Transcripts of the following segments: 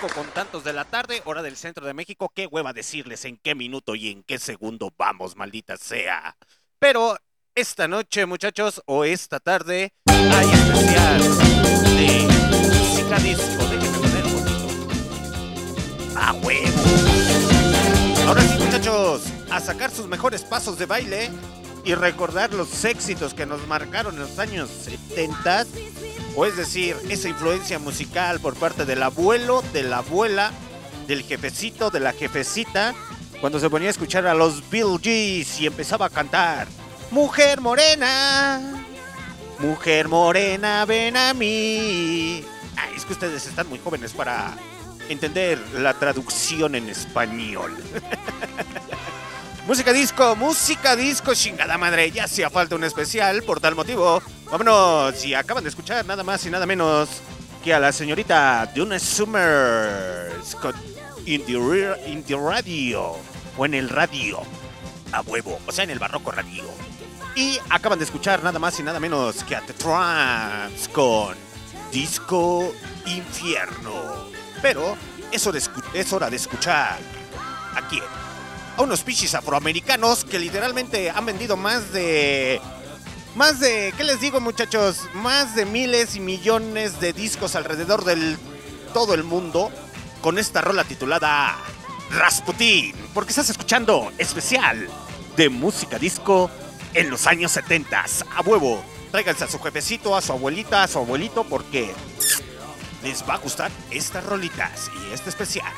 5 con tantos de la tarde, hora del centro de México. Qué hueva decirles en qué minuto y en qué segundo vamos, maldita sea. Pero esta noche, muchachos, o esta tarde, hay especial de música disco. Déjenme poner un poquito. ¡A huevo! Ahora sí, muchachos, a sacar sus mejores pasos de baile y recordar los éxitos que nos marcaron en los años 70, o es decir, esa influencia musical por parte del abuelo, de la abuela, del jefecito, de la jefecita, cuando se ponía a escuchar a los Bill Gees y empezaba a cantar Mujer morena, mujer morena, ven a mí. Ay, es que ustedes están muy jóvenes para entender la traducción en español. música disco, música disco, chingada madre. Ya hacía falta un especial por tal motivo. Vámonos, y acaban de escuchar nada más y nada menos que a la señorita Duna Summers con in the, Radio o en el radio a huevo, o sea, en el barroco radio. Y acaban de escuchar nada más y nada menos que a The Tramps con Disco Infierno. Pero es hora, de es hora de escuchar a quién a unos pichis afroamericanos que literalmente han vendido más de más de, ¿qué les digo muchachos? Más de miles y millones de discos alrededor del todo el mundo con esta rola titulada Rasputin, porque estás escuchando especial de música disco en los años 70. A huevo, tráiganse a su jefecito, a su abuelita, a su abuelito, porque les va a gustar estas rolitas y este especial.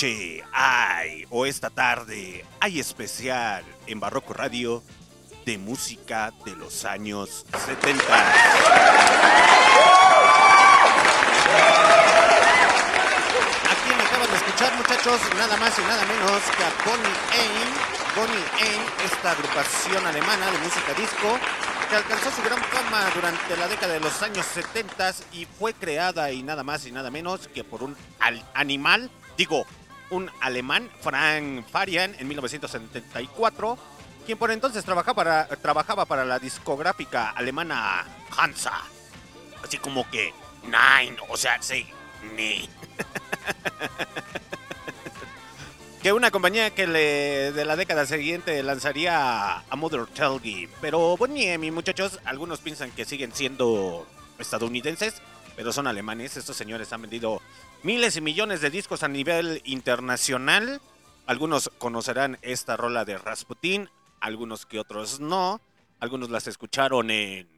noche hay, o esta tarde hay especial en Barroco Radio de música de los años 70. Aquí me acaban de escuchar muchachos, nada más y nada menos que a Bonnie Aim. Bonnie Aim, esta agrupación alemana de música disco, que alcanzó su gran fama durante la década de los años 70 y fue creada y nada más y nada menos que por un animal, digo, un alemán, Frank Farian, en 1974, quien por entonces trabajaba para, la discográfica alemana Hansa. Así como que Nine, o sea, sí, ni. que una compañía que de la década siguiente lanzaría a Mother Telgi. Pero bueno, ni, mi muchachos, algunos piensan que siguen siendo estadounidenses, pero son alemanes. Estos señores han vendido miles y millones de discos a nivel internacional. Algunos conocerán esta rola de Rasputin, algunos que otros no. Algunos las escucharon en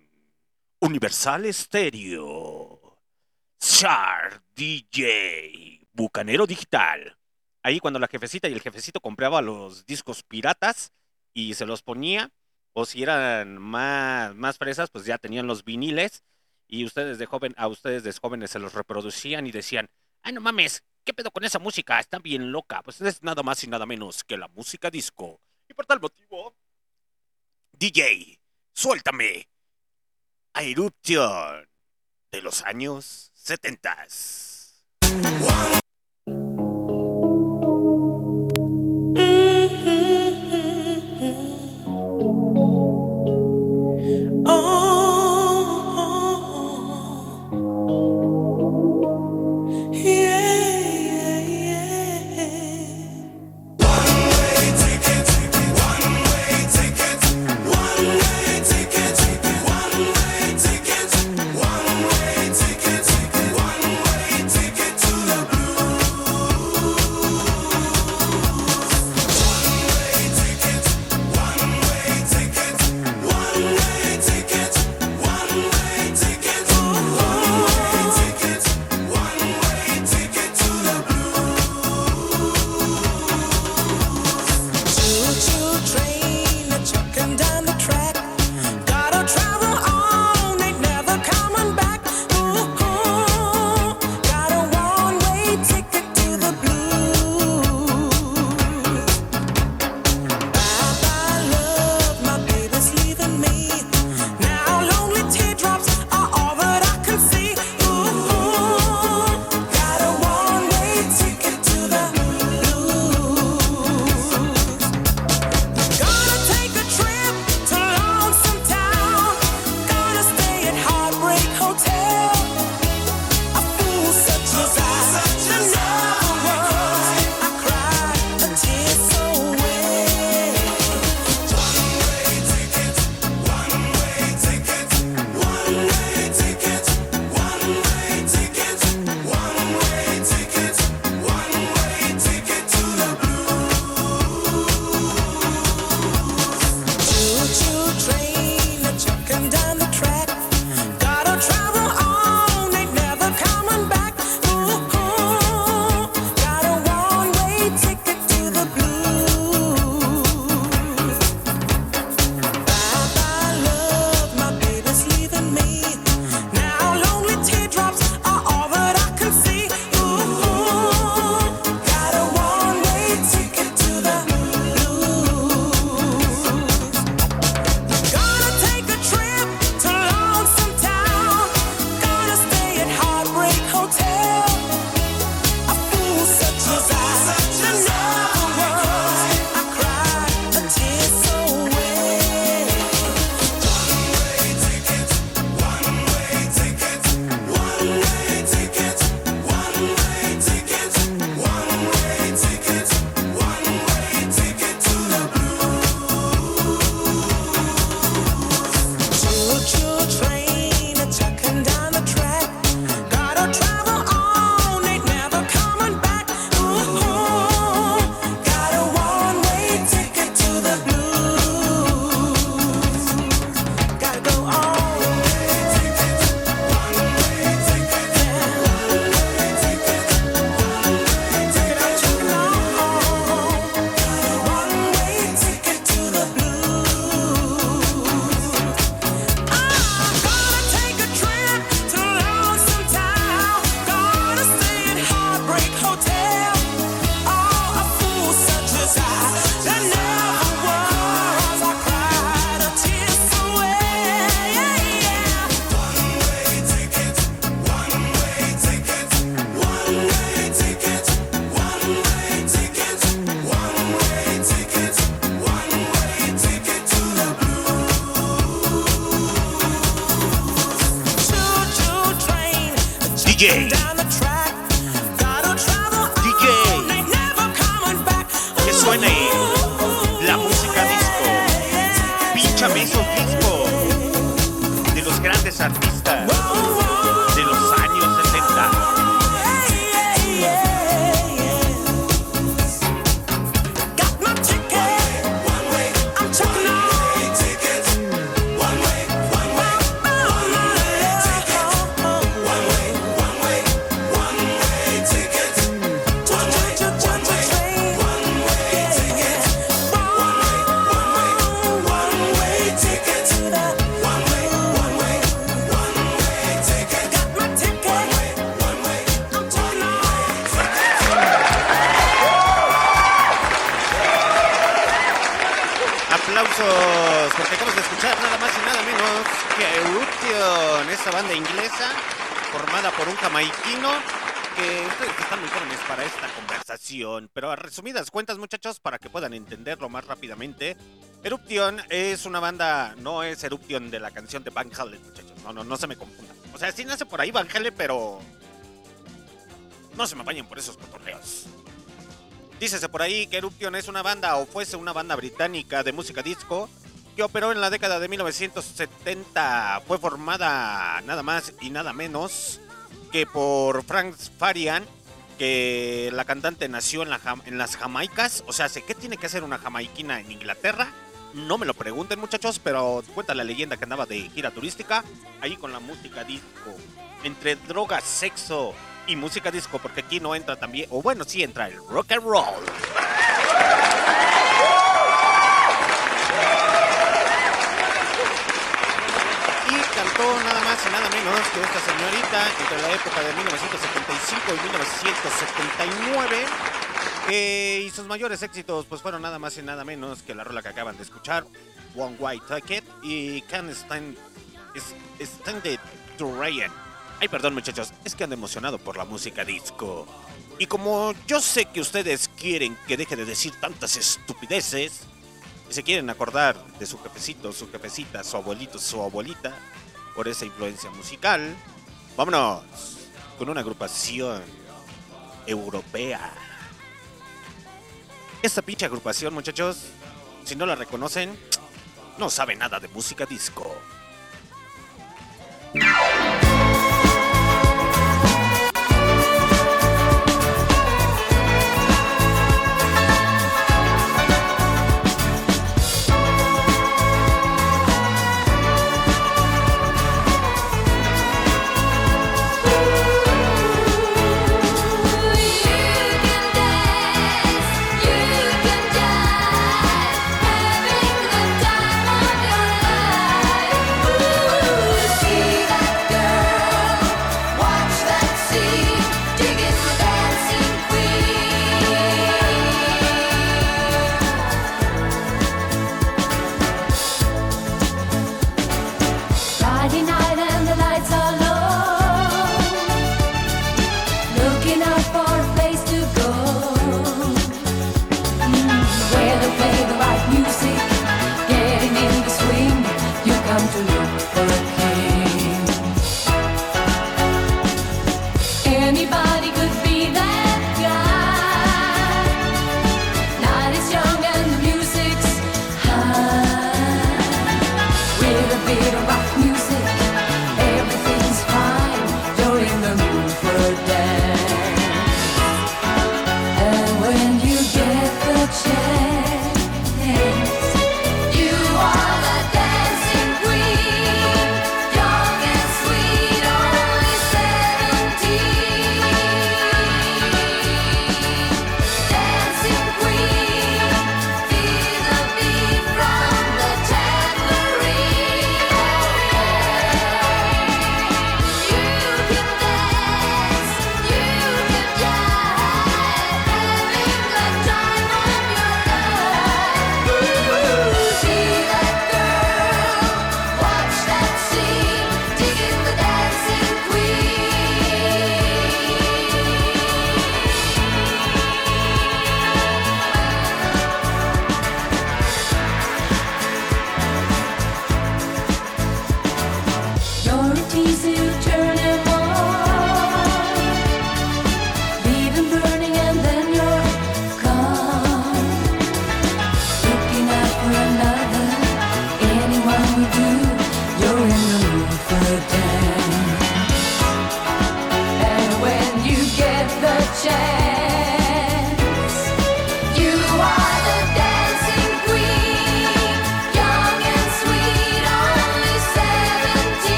Universal Stereo, Char DJ, Bucanero Digital. Ahí cuando la jefecita y el jefecito compraba los discos piratas y se los ponía, o si eran más, más fresas, pues ya tenían los viniles y ustedes de joven, a ustedes de jóvenes se los reproducían y decían, ay no mames, ¿qué pedo con esa música? Está bien loca. Pues es nada más y nada menos que la música disco. Y por tal motivo, DJ, suéltame a Eruption de los años 70. Aplausos, porque acabas de escuchar nada más y nada menos que Eruption, esta banda inglesa formada por un jamaiquino que ustedes están muy jóvenes para esta conversación, pero a resumidas cuentas, muchachos, para que puedan entenderlo más rápidamente, Eruption es una banda, no es Eruption de la canción de Van Halen, muchachos, no, no, no se me confundan. O sea, sí nace por ahí Van Halen, pero no se me vayan por esos cotorreos. Dícese por ahí que Eruption es una banda o fuese una banda británica de música disco que operó en la década de 1970. Fue formada nada más y nada menos que por Frank Farian, que la cantante nació en, la en las Jamaicas. O sea, ¿qué tiene que hacer una jamaiquina en Inglaterra? No me lo pregunten muchachos, pero cuenta la leyenda que andaba de gira turística ahí con la música disco. Entre drogas, sexo y música disco, porque aquí no entra también, o bueno, sí entra el rock and roll. Y cantó nada más y nada menos que esta señorita entre la época de 1975 y 1979. eh, y sus mayores éxitos pues fueron nada más y nada menos que la rola que acaban de escuchar, One White Ticket y Can't Stand, Stand It to Rain. Ay, perdón muchachos, es que ando emocionado por la música disco. Y como yo sé que ustedes quieren que deje de decir tantas estupideces, y se quieren acordar de su jefecito, su jefecita, su abuelito, su abuelita, por esa influencia musical, vámonos con una agrupación europea. Esta pinche agrupación, muchachos, si no la reconocen, no sabe nada de música disco.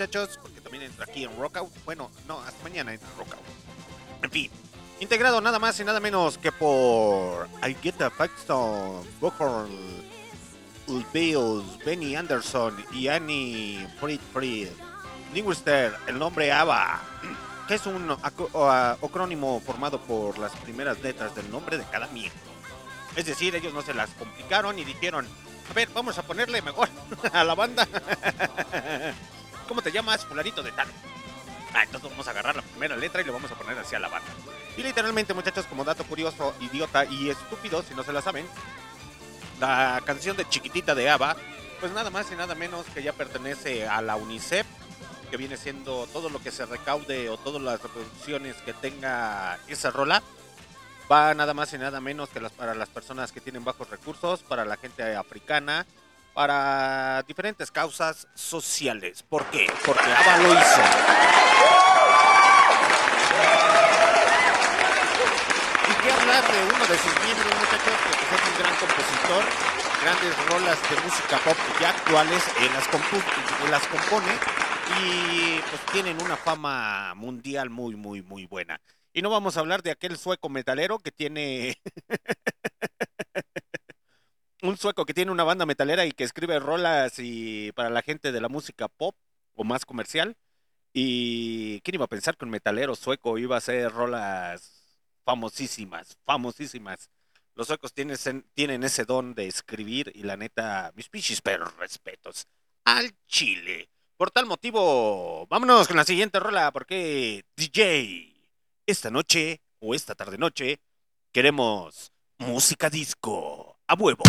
Muchachos, porque también entra aquí en Rockout. Bueno, no, hasta mañana entra en Rockout. En fin, integrado nada más y nada menos que por I Get a Paxton, Buchholz, Bills, Benny Anderson y Annie Fried Fried. Linguister, el nombre ABBA, que es un aco- o, a- acrónimo formado por las primeras letras del nombre de cada miembro. Es decir, ellos no se las complicaron y dijeron, a ver, vamos a ponerle mejor a la banda. ¿Cómo te llamas, fulanito de tal? Ah, entonces vamos a agarrar la primera letra y le vamos a poner así a la banda. Y literalmente, muchachos, como dato curioso, idiota y estúpido, si no se la saben, la canción de Chiquitita de ABBA, pues nada más y nada menos que ya pertenece a la UNICEF, que viene siendo todo lo que se recaude o todas las reproducciones que tenga esa rola, va nada más y nada menos que las, para las personas que tienen bajos recursos, para la gente africana, para diferentes causas sociales. ¿Por qué? Porque ABBA lo hizo. Y qué hablar de uno de sus miembros, muchachos, que es un gran compositor, grandes rolas de música pop ya actuales, eh, las, las compone y pues tienen una fama mundial muy, muy, muy buena. Y no vamos a hablar de aquel sueco metalero que tiene... un sueco que tiene una banda metalera y que escribe rolas y para la gente de la música pop o más comercial. Y quién iba a pensar que un metalero sueco iba a hacer rolas famosísimas, famosísimas. Los suecos tienen, tienen ese don de escribir y la neta, mis pichis, pero respetos al chile. Por tal motivo, vámonos con la siguiente rola porque DJ, esta noche o esta tarde noche queremos música disco a huevo.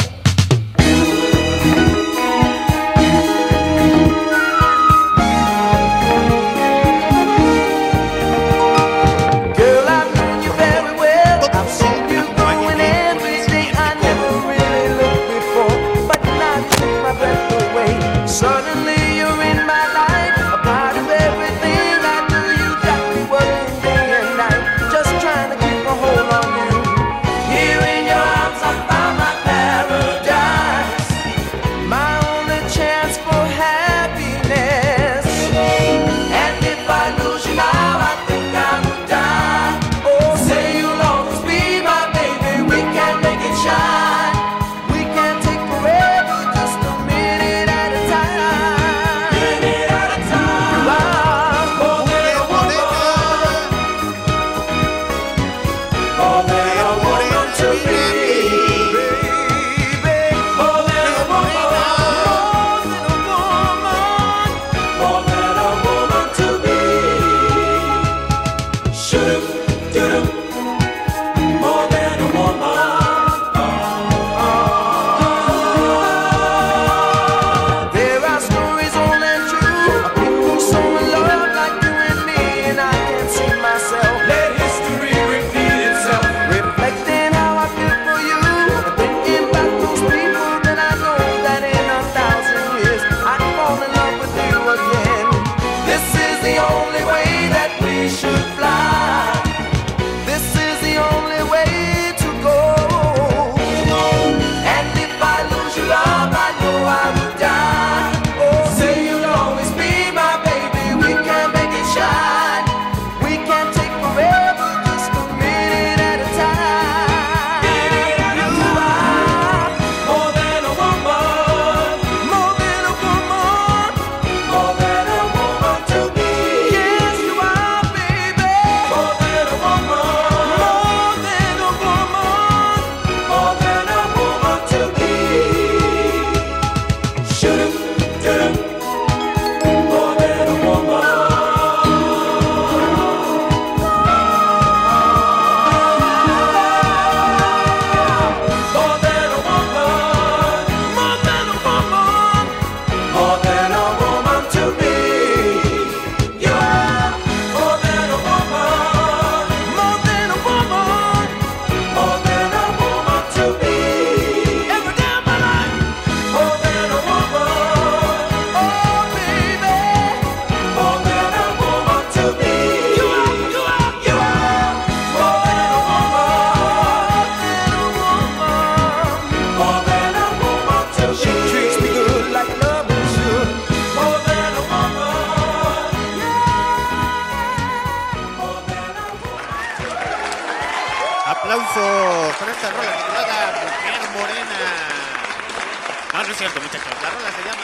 Cierto, muchachos. La rola se llama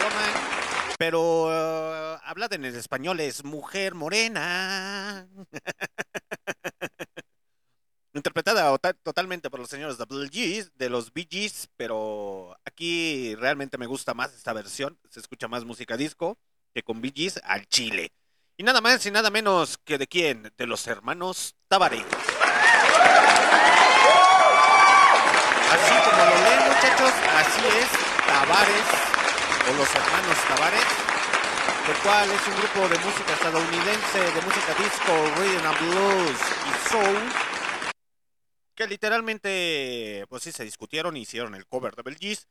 Woman, pero eh, hablada en el español es Mujer Morena. Interpretada ota- totalmente por los señores Gees, de los Bee Gees, pero aquí realmente me gusta más esta versión. Se escucha más música disco que con Bee Gees al chile. Y nada más y nada menos que de quién, de los hermanos Tavares. Así como lo muchachos, así es, Tavares, o los hermanos Tavares, el cual es un grupo de música estadounidense, de música disco, rhythm and blues y soul, que literalmente, pues sí, se discutieron y hicieron el cover de Belgis.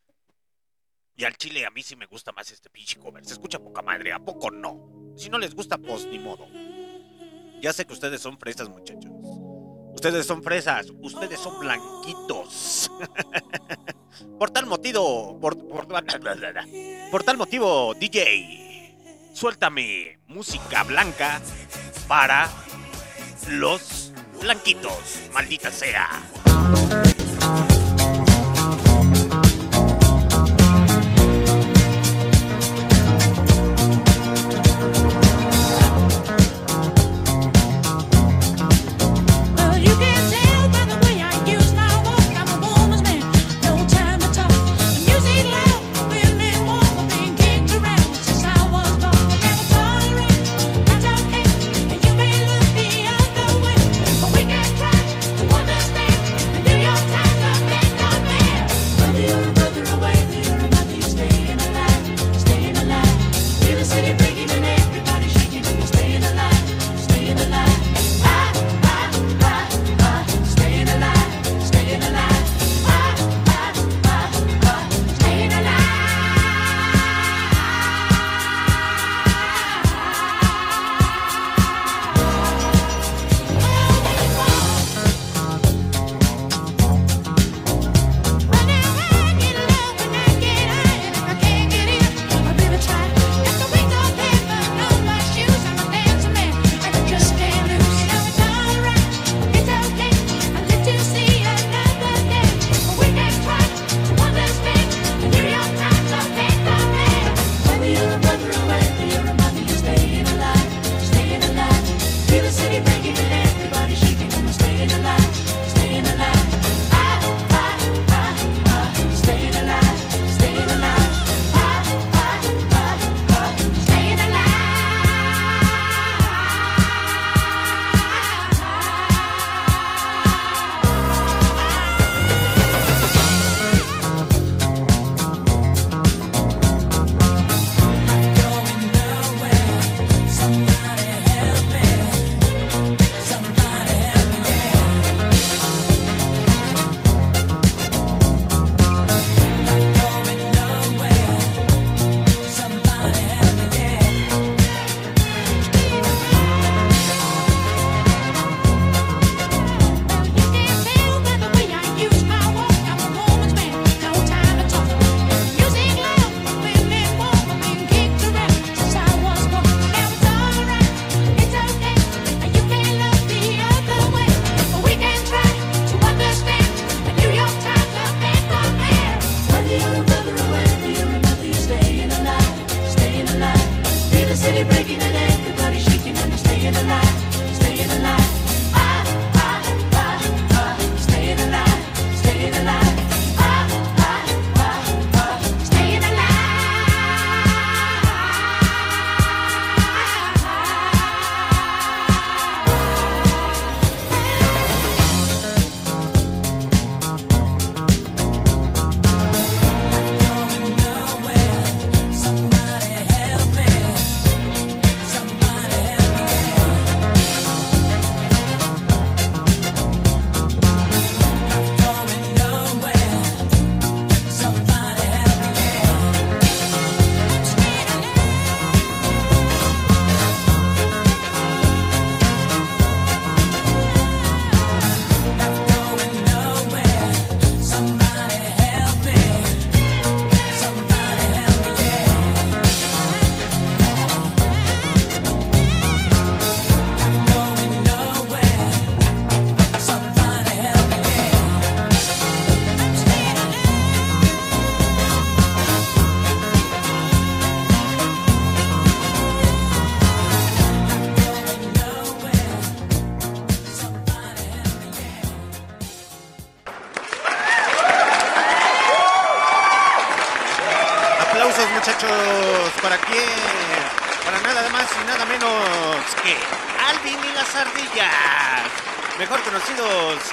Y al chile a mí sí me gusta más este pinche cover, se escucha poca madre, ¿a poco no? Si no les gusta, pues ni modo. Ya sé que ustedes son fresas, muchachos. Ustedes son fresas, ustedes son blanquitos. por tal motivo, por, por, tal motivo, DJ, suéltame música blanca para los blanquitos, maldita sea.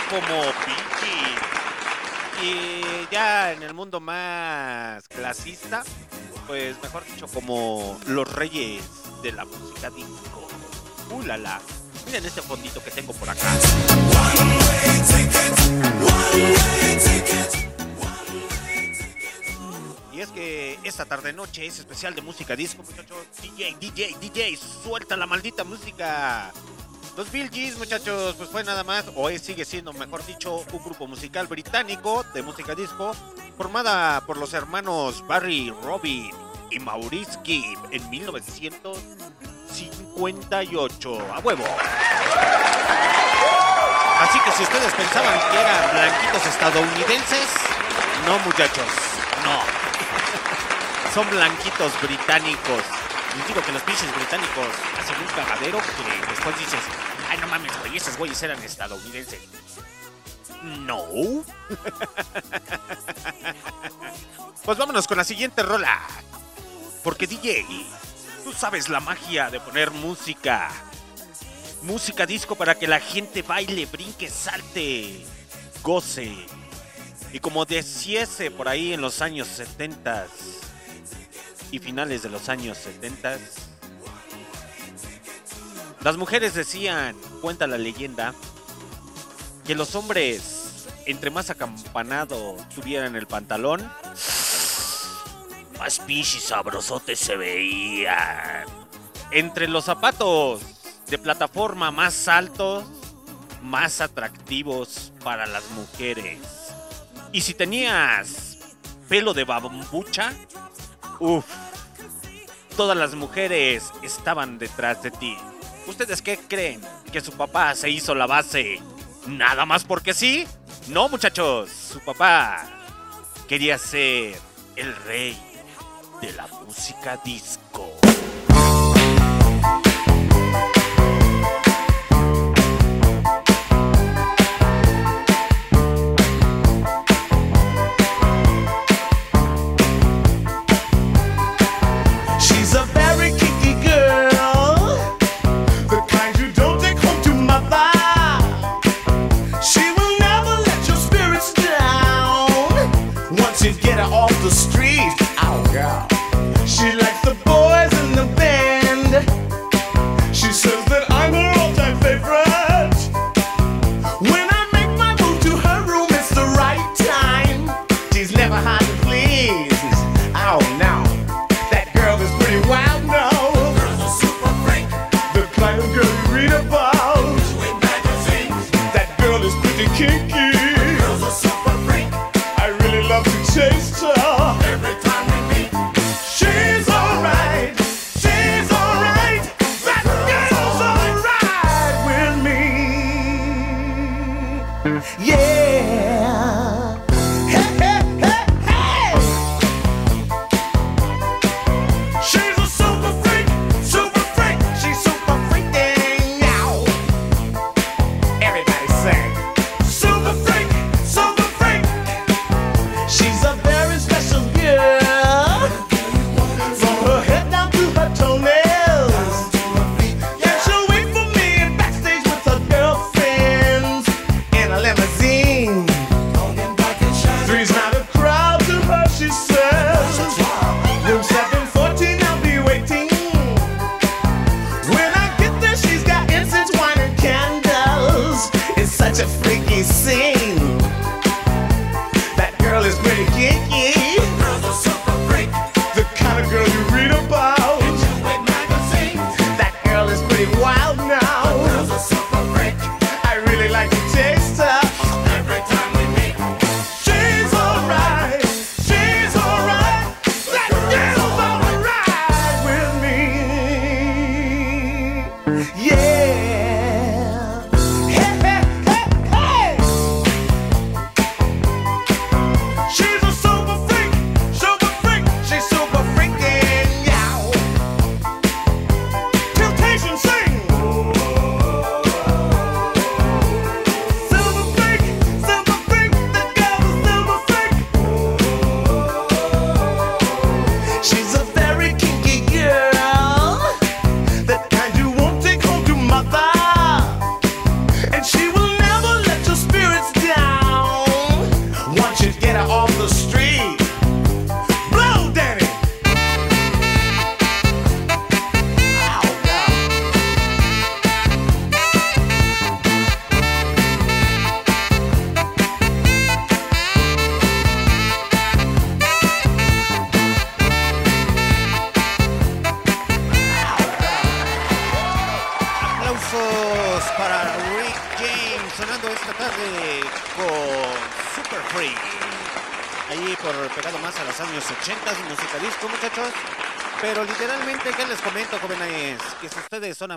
Como Pinky. Y ya en el mundo más clasista, pues mejor dicho como los reyes de la música disco. Uh, la, la. Miren este fondito que tengo por acá. Y es que esta tarde noche es especial de música disco, muchachos. DJ, DJ, DJ, suelta la maldita música. Los Bill Gees, muchachos, pues fue nada más, o sigue siendo, mejor dicho, un grupo musical británico de música disco, formada por los hermanos Barry, Robin y Maurice Gibb en 1958. ¡A huevo! Así que si ustedes pensaban que eran blanquitos estadounidenses, no, muchachos, no. Son blanquitos británicos. Les digo que los pinches británicos hacen un cagadero que después dices, ay no mames, güey, esos güeyes eran estadounidenses. No. Pues vámonos con la siguiente rola. Porque DJ, tú sabes la magia de poner música. Música disco para que la gente baile, brinque, salte, goce. Y como deciese por ahí en los años 70 y finales de los años 70, las mujeres decían, cuenta la leyenda, que los hombres, entre más acampanado tuvieran el pantalón, más pinches sabrosotes se veían. Entre los zapatos de plataforma más altos, más atractivos para las mujeres. Y si tenías pelo de bambucha, uff, todas las mujeres estaban detrás de ti. ¿Ustedes qué creen? ¿Que su papá se hizo la base nada más porque sí? No, muchachos, su papá quería ser el rey de la música disco.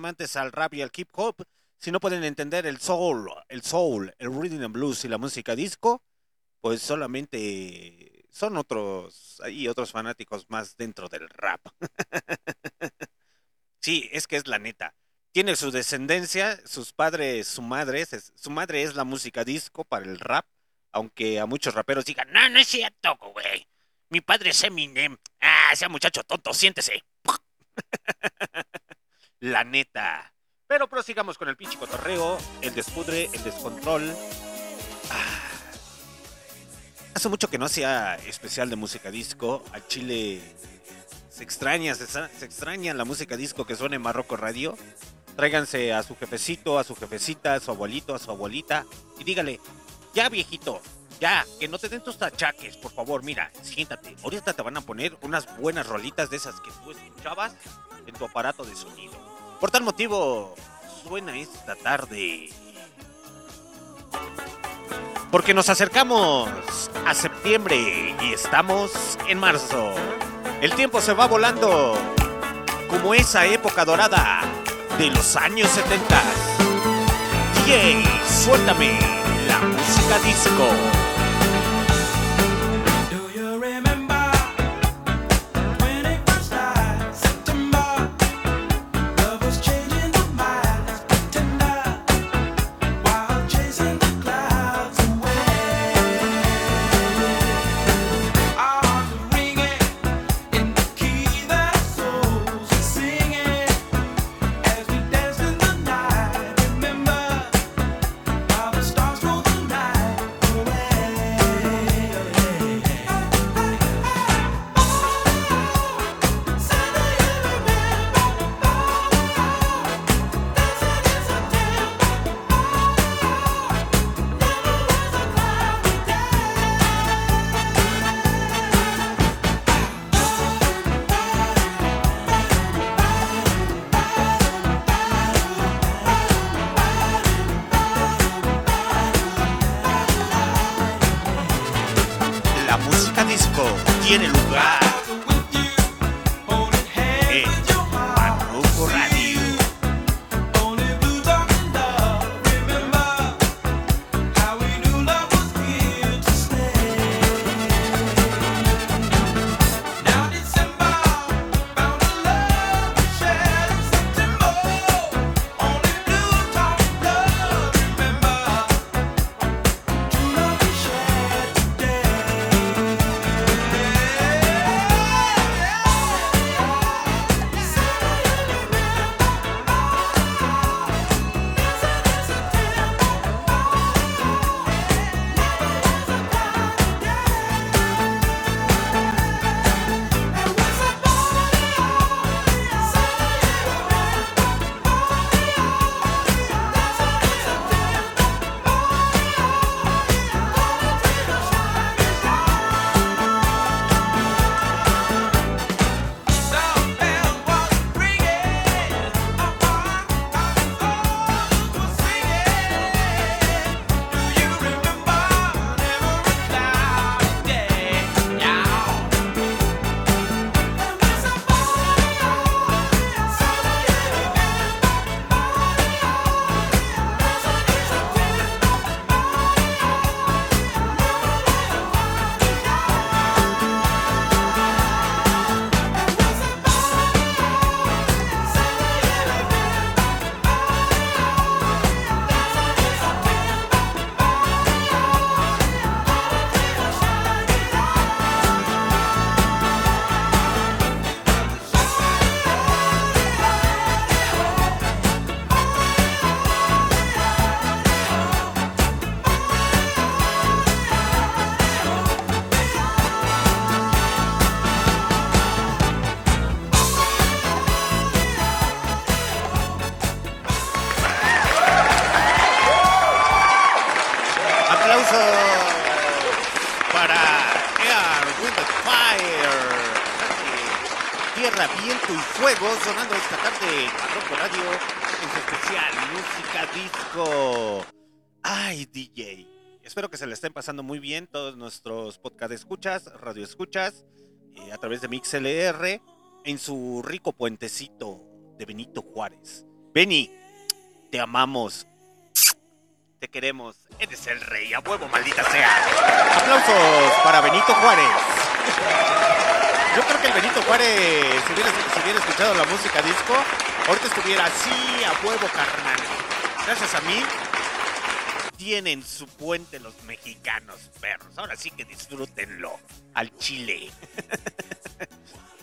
Amantes al rap y al hip hop, si no pueden entender el soul, el soul, el rhythm and blues y la música disco, pues solamente son otros, hay otros fanáticos más dentro del rap. sí, es que es la neta. Tiene su descendencia, sus padres, su madre, su madre es la música disco para el rap, aunque a muchos raperos digan, no, no es cierto, güey. Mi padre es Eminem. Ah, sea muchacho tonto, siéntese. la neta. Pero prosigamos con el pinche cotorreo, el despudre, el descontrol. Ah. Hace mucho que no hacía especial de música disco. Al Chile se extraña, se, extraña la música disco que suena en Marroco Radio. Tráiganse a su jefecito, a su jefecita, a su abuelito, a su abuelita y dígale, ya viejito, ya, que no te den tus tachaques, por favor, mira, siéntate. Ahorita te van a poner unas buenas rolitas de esas que tú escuchabas en tu aparato de sonido. Por tal motivo, suena esta tarde. Porque nos acercamos a septiembre y estamos en marzo. El tiempo se va volando como esa época dorada de los años 70. DJ, suéltame la música disco. Espero que se le estén pasando muy bien todos nuestros podcast escuchas, radio escuchas, eh, a través de MixLR, en su rico puentecito de Benito Juárez. Beni, te amamos. Te queremos. Eres el rey, a huevo, maldita sea. Aplausos para Benito Juárez. Yo creo que el Benito Juárez, si hubiera, si hubiera escuchado la música disco, ahorita estuviera así, a huevo, carnal. Gracias a mí, tienen su puente los mexicanos, perros. Ahora sí que disfrútenlo al chile.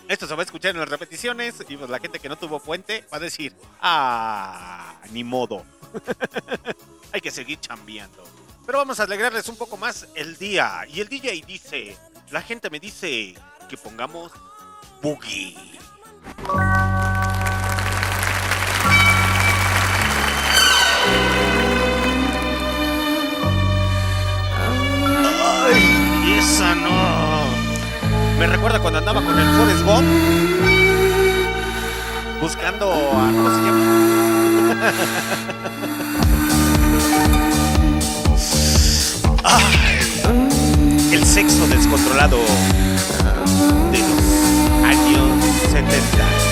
Esto se va a escuchar en las repeticiones y pues la gente que no tuvo puente va a decir, ah, ni modo. Hay que seguir chambeando. Pero vamos a alegrarles un poco más el día. Y el DJ dice, la gente me dice que pongamos boogie. Esa no. Me recuerda cuando andaba con el Forrest Gump. Buscando a. ¿Cómo se llama? Ay, el sexo descontrolado de los años 70.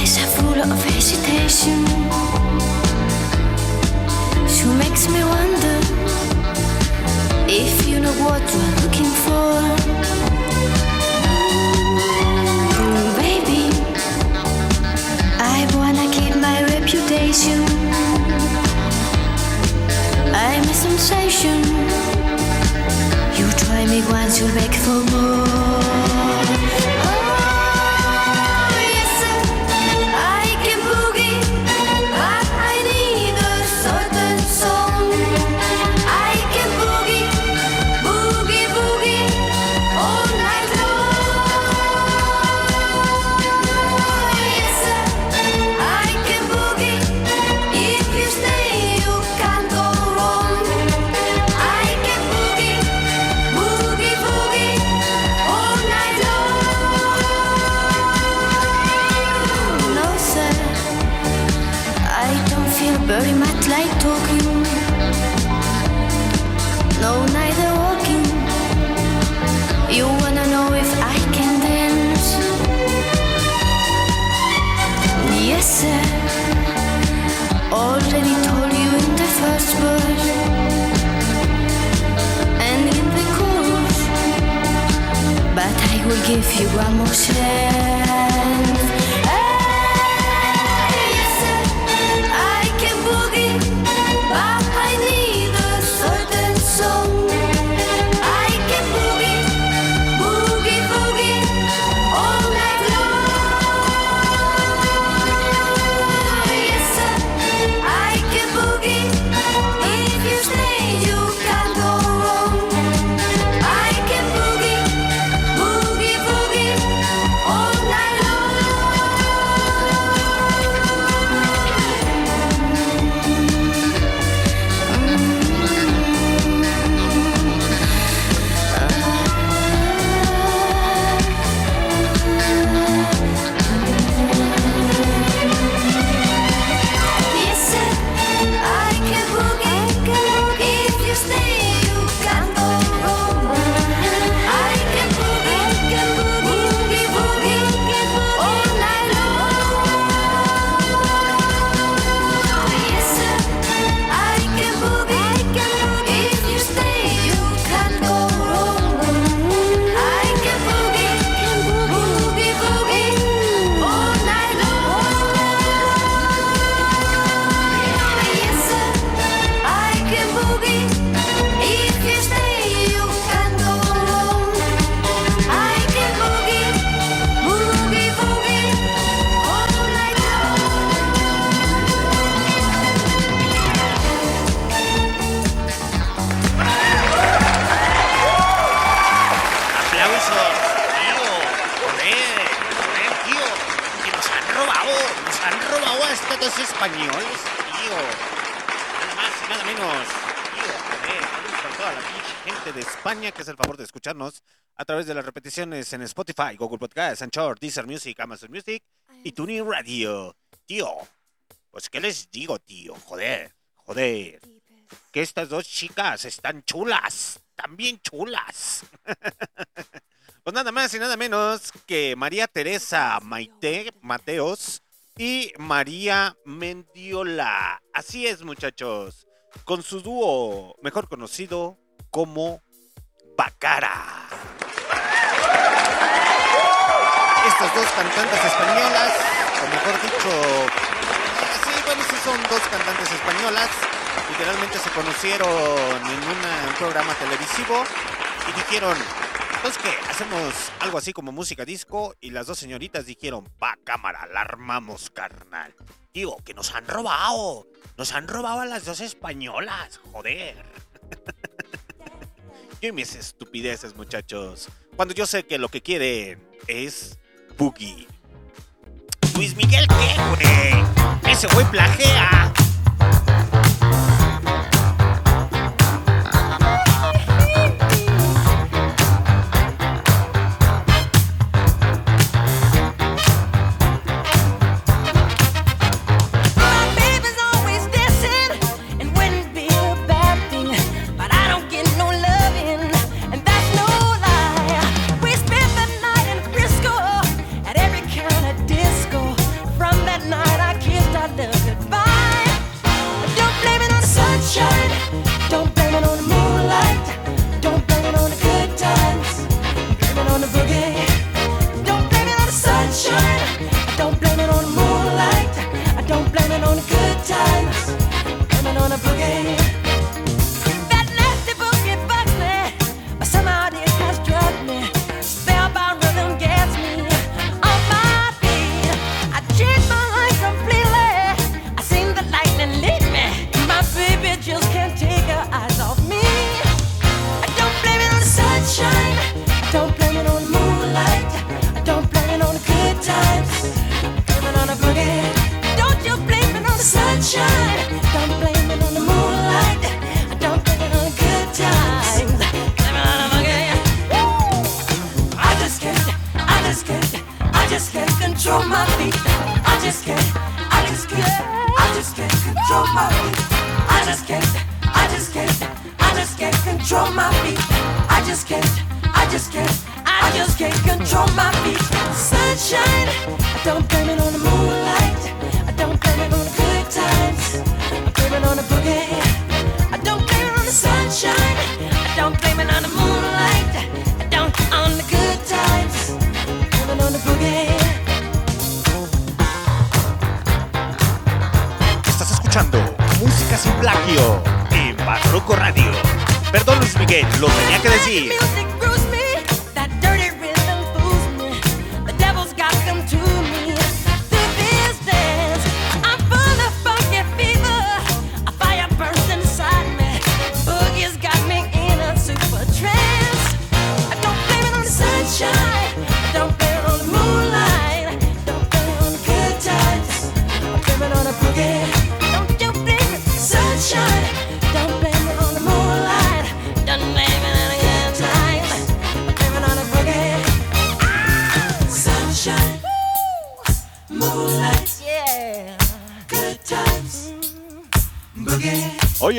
Eyes are full of hesitation. She makes me wonder if you know what you're looking for. Mm, Baby, I wanna keep my reputation. I'm a sensation. You try me once, you'll beg for more. Give you one more chance. España que es el favor de escucharnos a través de las repeticiones en Spotify, Google Podcasts, Anchor, Deezer Music, Amazon Music y TuneIn Radio. Tío, pues qué les digo, tío, joder, joder, que estas dos chicas están chulas, también chulas. pues nada más y nada menos que María Teresa Maite Mateos y María Mendiola. Así es, muchachos, con su dúo mejor conocido como Bacara. Estas dos cantantes españolas, o mejor dicho, sí, bueno, sí son dos cantantes españolas, literalmente se conocieron en un programa televisivo y dijeron, pues que hacemos algo así como música disco y las dos señoritas dijeron, va cámara, la armamos carnal. Digo, que nos han robado, nos han robado a las dos españolas, joder. Y mis estupideces, muchachos. Cuando yo sé que lo que quieren es Boogie. Luis Miguel, ¿qué, güey? Ese güey plagea.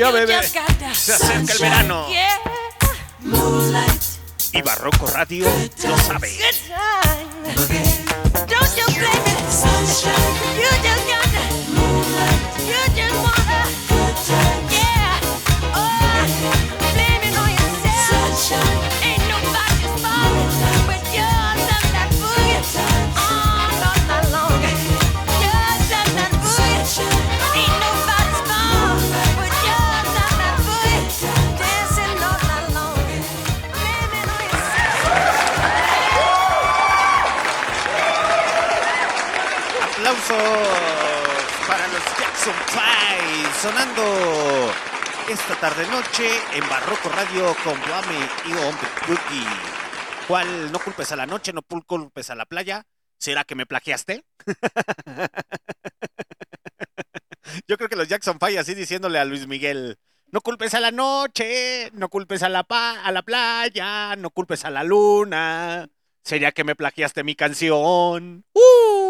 You bebé, se acerca el verano. Y Barroco Radio lo sabe. Para los Jackson Five sonando esta tarde noche en Barroco Radio con Blame y Hombre Cookie. ¿Cuál no culpes a la noche, no culpes a la playa? ¿Será que me plagiaste? Yo creo que los Jackson Five así diciéndole a Luis Miguel. No culpes a la noche, no culpes a la, a la playa, no culpes a la luna. Sería que me plagiaste mi canción. ¡Uh!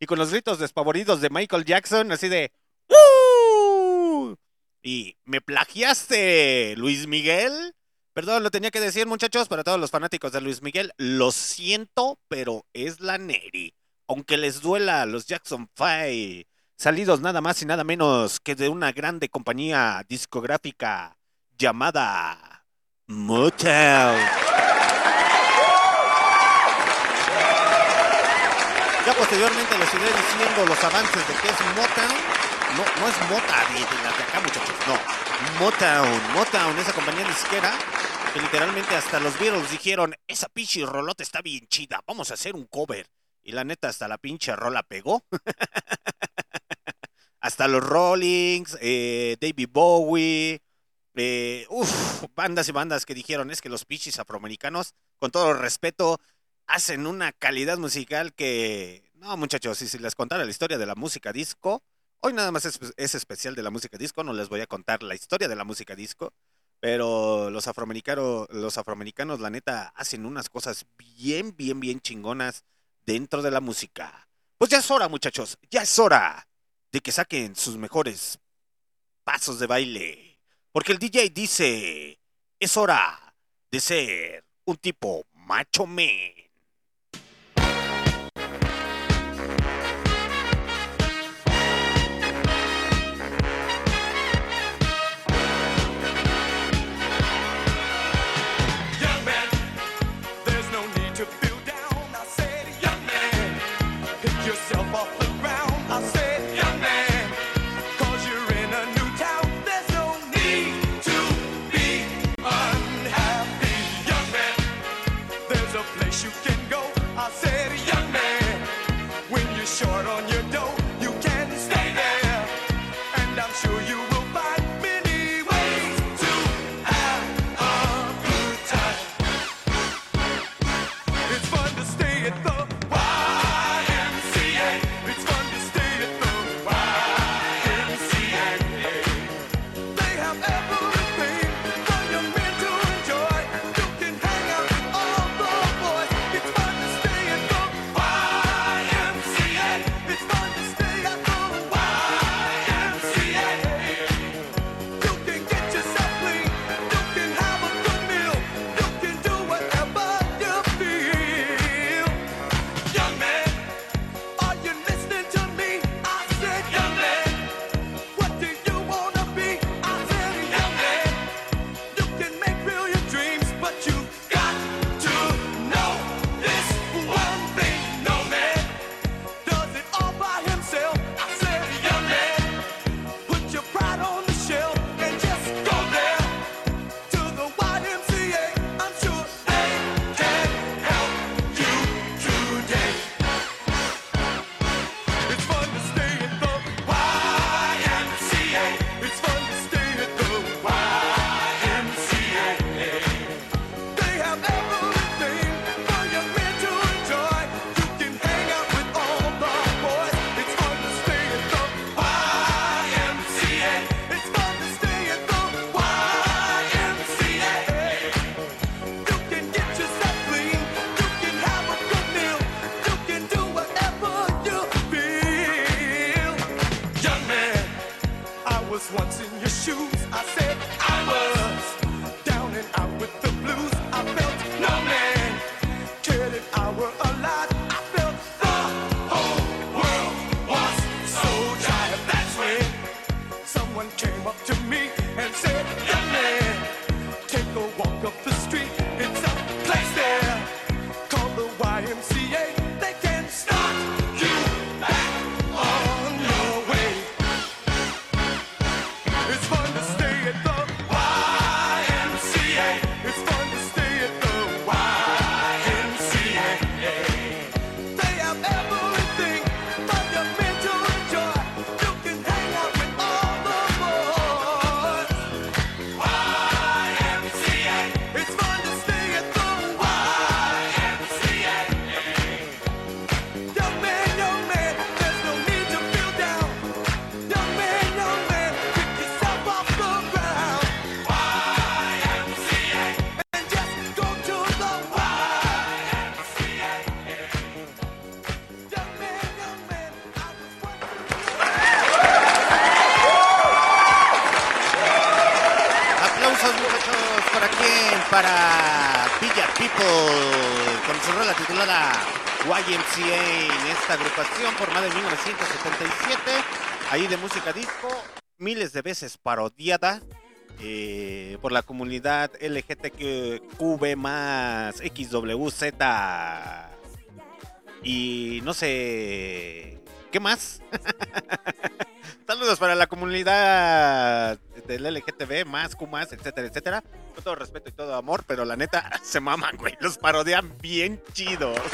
Y con los gritos despavoridos de Michael Jackson, así de ¡Uh! Y me plagiaste, Luis Miguel. Perdón, lo tenía que decir, muchachos, para todos los fanáticos de Luis Miguel. Lo siento, pero es la Neri. Aunque les duela a los Jackson Five, salidos nada más y nada menos que de una grande compañía discográfica llamada Motown. Ya posteriormente les iré diciendo los avances de qué es Motown. No, es Mota de, de acá, muchachos, no. Motown, Motown, esa compañía disquera que literalmente hasta los Beatles dijeron, esa pinche rolota está bien chida, vamos a hacer un cover. Y la neta, hasta la pinche rola pegó. hasta los Rollings, eh, David Bowie, eh, bandas y bandas que dijeron, es que los pinches afroamericanos, con todo el respeto, hacen una calidad musical que... No, muchachos, y si les contara la historia de la música disco, hoy nada más es, es especial de la música disco, no les voy a contar la historia de la música disco, pero los afroamericanos, los afroamericanos, la neta, hacen unas cosas bien, bien, bien chingonas dentro de la música. Pues ya es hora, muchachos, ya es hora de que saquen sus mejores pasos de baile. Porque el DJ dice, es hora de ser un tipo macho man. Esta agrupación formada en 1977, ahí de música disco, miles de veces parodiada eh, por la comunidad LGTQB más XWZ y no sé qué más. Saludos para la comunidad del LGTB, más, Q más, etcétera, etcétera. Con todo respeto y todo amor, pero la neta se maman, güey. Los parodian bien chidos.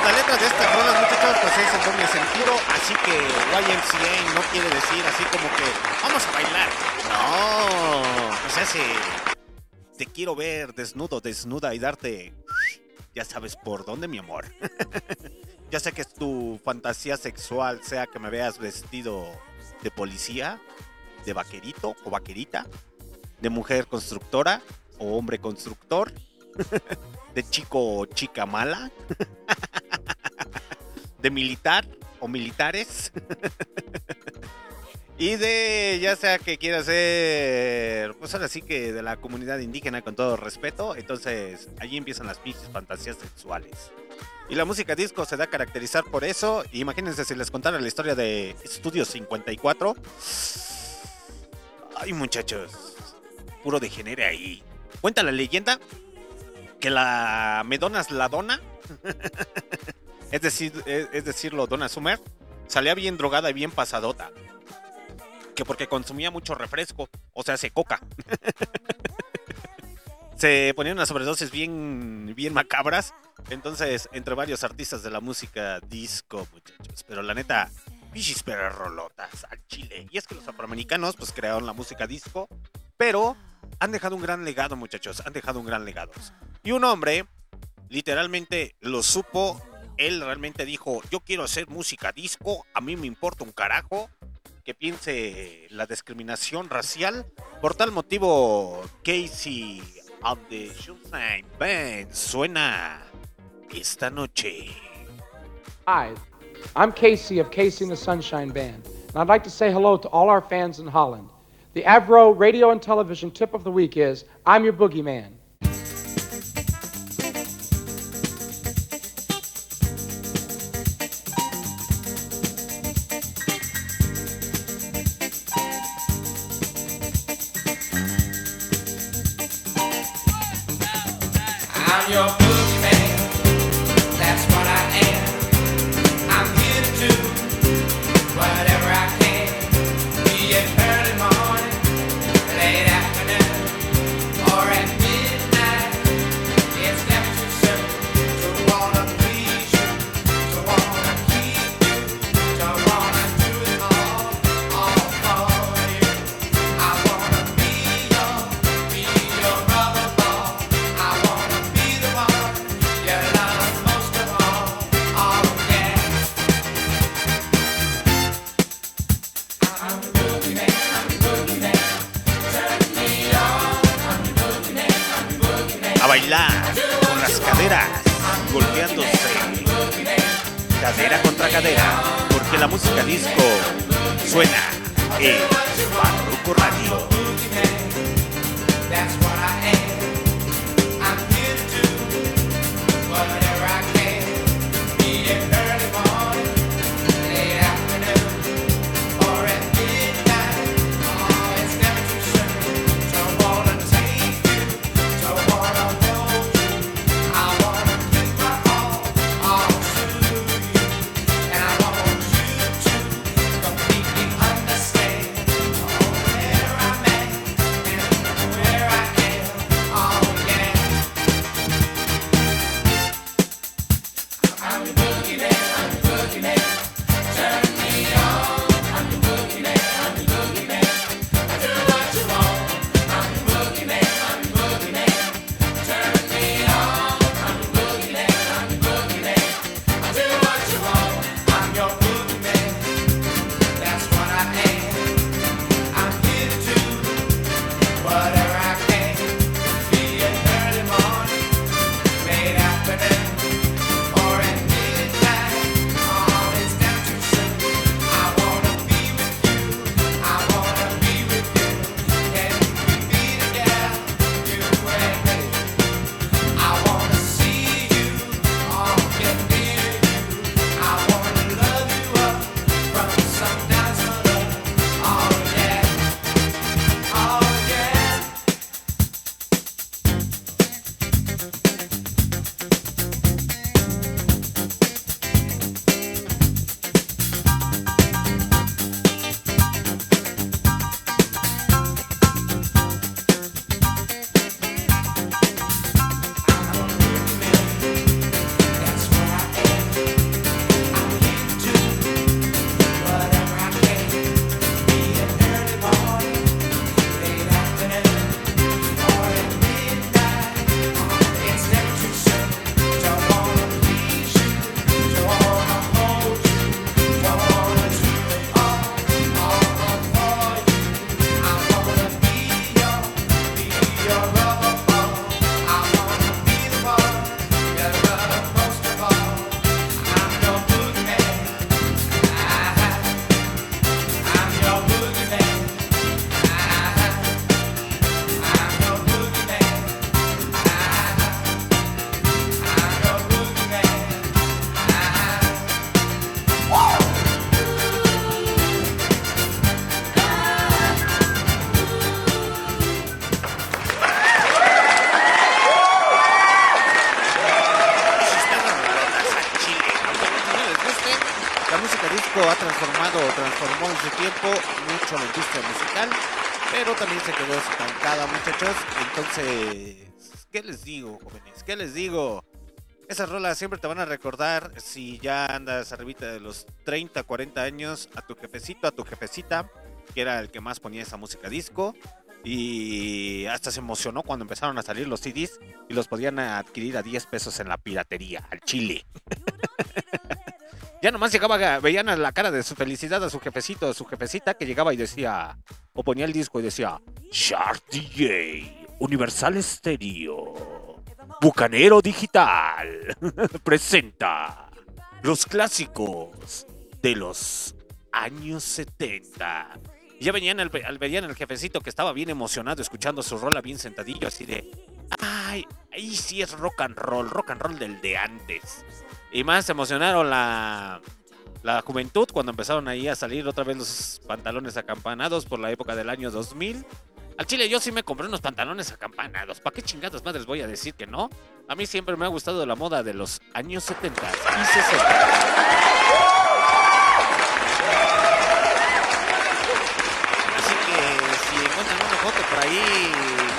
Pues la letra de estas rolas, muchachos, pues es en doble sentido. Así que YMCA no quiere decir así como que vamos a bailar. No. Sea, se, te quiero ver desnudo, desnuda y darte. Ya sabes por dónde, mi amor. Ya sé que es tu fantasía sexual, sea que me veas vestido de policía, de vaquerito o vaquerita, de mujer constructora o hombre constructor, de chico o chica mala, de militar o militares. Y de, ya sea que quiera ser, pues ahora sí que de la comunidad indígena con todo respeto, entonces allí empiezan las pinches fantasías sexuales. Y la música disco se da a caracterizar por eso. Imagínense si les contara la historia de Estudio 54. Ay, muchachos, puro degenere ahí. Cuenta la leyenda que la Medona es la dona. es decir, es, es decirlo, Donna Summer, salía bien drogada y bien pasadota. Que porque consumía mucho refresco, o sea, se coca. se ponían unas sobredosis bien, bien macabras. Entonces, entre varios artistas de la música disco, muchachos. Pero la neta, pichis rolotas al chile. Y es que los afroamericanos, pues crearon la música disco. Pero han dejado un gran legado, muchachos. Han dejado un gran legado. Y un hombre, literalmente, lo supo. Él realmente dijo, yo quiero hacer música disco. A mí me importa un carajo que piense la discriminación racial. Por tal motivo, Casey of the Sunshine Band suena esta noche. Hi, I'm Casey of Casey and the Sunshine Band, and I'd like to say hello to all our fans in Holland. The Avro radio and television tip of the week is I'm your boogeyman. Tiempo mucho la industria musical, pero también se quedó estancada, muchachos. Entonces, ¿qué les digo, jóvenes? ¿Qué les digo? Esas rolas siempre te van a recordar si ya andas arribita de los 30, 40 años a tu jefecito, a tu jefecita, que era el que más ponía esa música disco. Y hasta se emocionó cuando empezaron a salir los CDs y los podían adquirir a 10 pesos en la piratería, al chile. Ya nomás llegaba, veían a la cara de su felicidad a su jefecito, a su jefecita que llegaba y decía, o ponía el disco y decía, Shark DJ, Universal Stereo, Bucanero Digital, presenta los clásicos de los años 70. Y ya venían al, al- veían al jefecito que estaba bien emocionado escuchando su rola bien sentadillo, así de, ay, ahí sí es rock and roll, rock and roll del de antes. Y más se emocionaron la, la juventud cuando empezaron ahí a salir otra vez los pantalones acampanados por la época del año 2000. Al chile yo sí me compré unos pantalones acampanados. ¿Para qué chingadas madres voy a decir que no? A mí siempre me ha gustado la moda de los años 70 y 60. Así que si encuentran una foto por ahí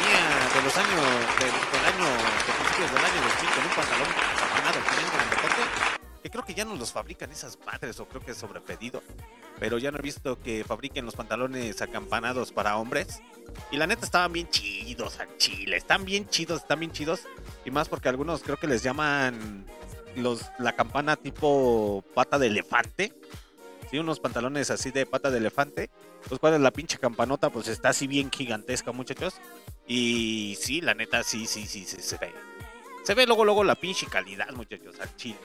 mía de los años del, del año de principios del año 2000 con un pantalón que creo que ya no los fabrican esas madres o creo que es sobre pedido, pero ya no he visto que fabriquen los pantalones acampanados para hombres. Y la neta estaban bien chidos chile, están bien chidos, están bien chidos y más porque algunos creo que les llaman los la campana tipo pata de elefante. Sí, unos pantalones así de pata de elefante los cuales la pinche campanota pues está así bien gigantesca, muchachos. Y sí, la neta, sí, sí, sí, sí, se ve. Se ve luego, luego la pinche calidad, muchachos, al chile.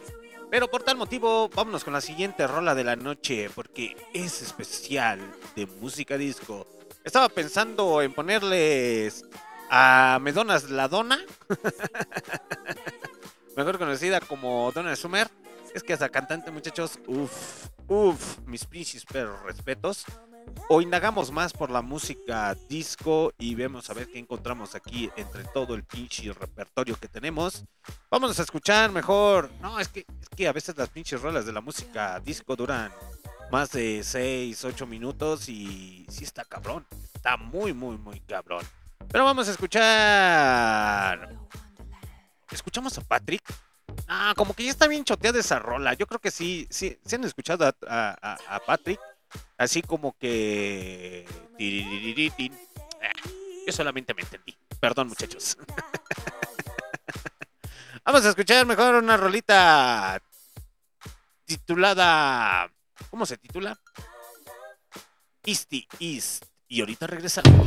Pero por tal motivo, vámonos con la siguiente rola de la noche, porque es especial de música disco. Estaba pensando en ponerles a Medonas la Dona, mejor conocida como Donna Summer. Es que esa cantante, muchachos, uff, uff, mis pinches perros respetos. O indagamos más por la música disco y vemos a ver qué encontramos aquí entre todo el pinche repertorio que tenemos. Vamos a escuchar mejor. No, es que, es que a veces las pinches rolas de la música disco duran más de 6, 8 minutos y sí está cabrón. Está muy, muy, muy cabrón. Pero vamos a escuchar. ¿Escuchamos a Patrick? Ah, como que ya está bien choteada esa rola. Yo creo que sí, sí, sí han escuchado a, Patrick. Así como que. Ah, Yo solamente me entendí. Perdón, muchachos. Vamos a escuchar mejor una rolita titulada. ¿Cómo se titula? Easty East. Y ahorita regresamos.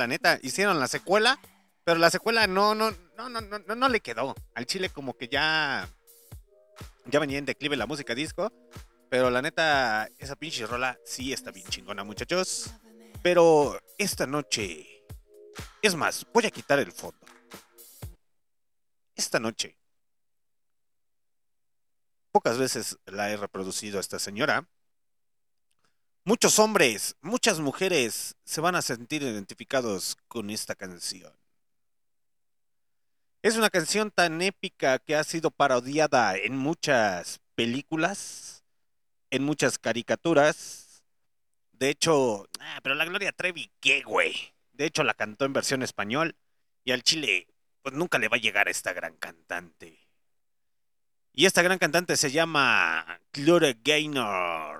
la neta. Hicieron la secuela, pero la secuela no, no, no, no, no, no le quedó. Al Chile como que ya, ya venía en declive la música disco. Pero la neta, esa pinche rola sí está bien chingona, muchachos. Pero esta noche... Es más, voy a quitar el fondo. Esta noche... Pocas veces la he reproducido a esta señora, Muchos hombres, muchas mujeres se van a sentir identificados con esta canción. Es una canción tan épica que ha sido parodiada en muchas películas, en muchas caricaturas. De hecho, ah, pero la Gloria Trevi, ¿qué, güey? De hecho, la cantó en versión español y al chile, pues nunca le va a llegar a esta gran cantante. Y esta gran cantante se llama Gloria Gaynor.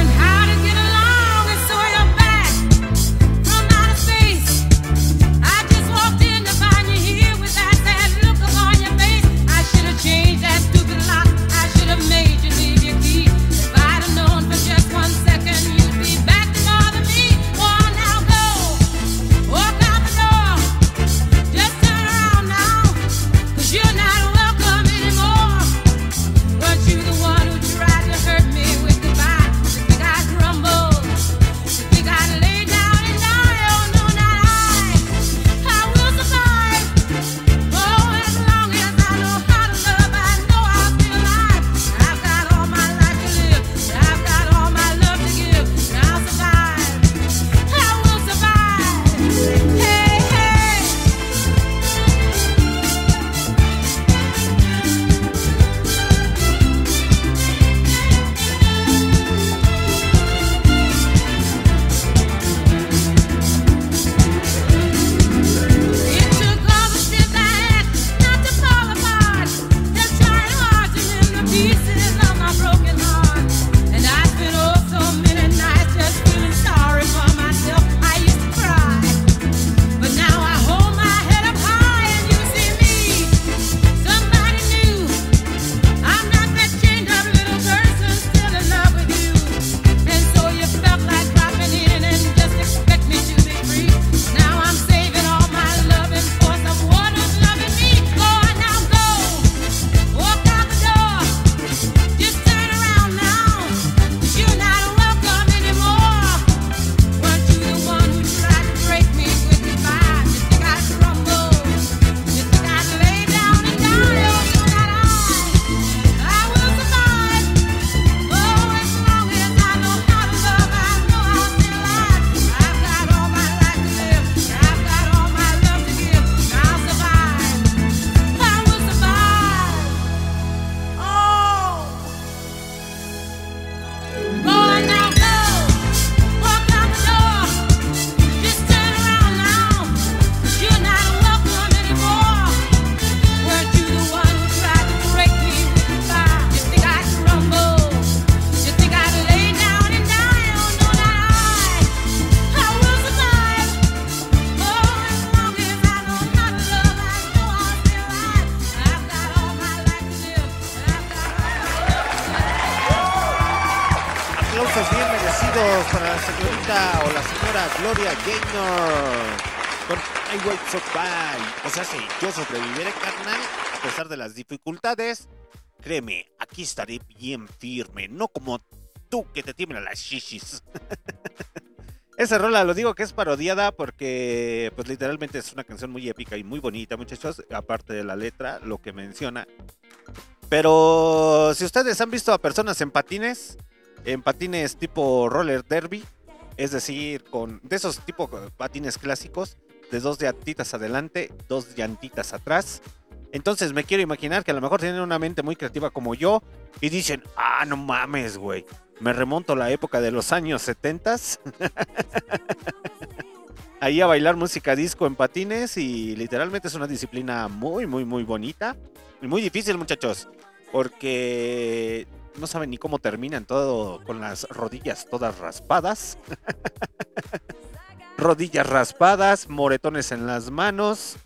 créeme, aquí estaré bien firme, no como tú que te tiemblan las shishis. Esa rola lo digo que es parodiada porque pues literalmente es una canción muy épica y muy bonita, muchachos, aparte de la letra, lo que menciona. Pero si ustedes han visto a personas en patines, en patines tipo roller derby, es decir, con de esos tipo patines clásicos, de dos llantitas adelante, dos llantitas atrás, entonces me quiero imaginar que a lo mejor tienen una mente muy creativa como yo y dicen, ah, no mames, güey. Me remonto a la época de los años 70 Ahí a bailar música disco en patines y literalmente es una disciplina muy, muy, muy bonita y muy difícil, muchachos. Porque no saben ni cómo terminan todo con las rodillas todas raspadas. rodillas raspadas, moretones en las manos.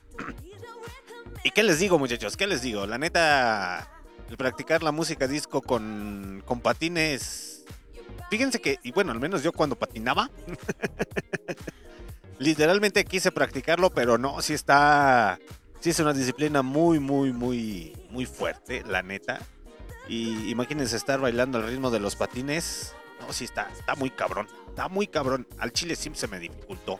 ¿Y qué les digo, muchachos? ¿Qué les digo? La neta, el practicar la música disco con, con patines. Fíjense que, y bueno, al menos yo cuando patinaba, literalmente quise practicarlo, pero no, sí está. Sí es una disciplina muy, muy, muy, muy fuerte, la neta. Y imagínense estar bailando al ritmo de los patines. No, sí está, está muy cabrón. Está muy cabrón. Al chile siempre se me dificultó.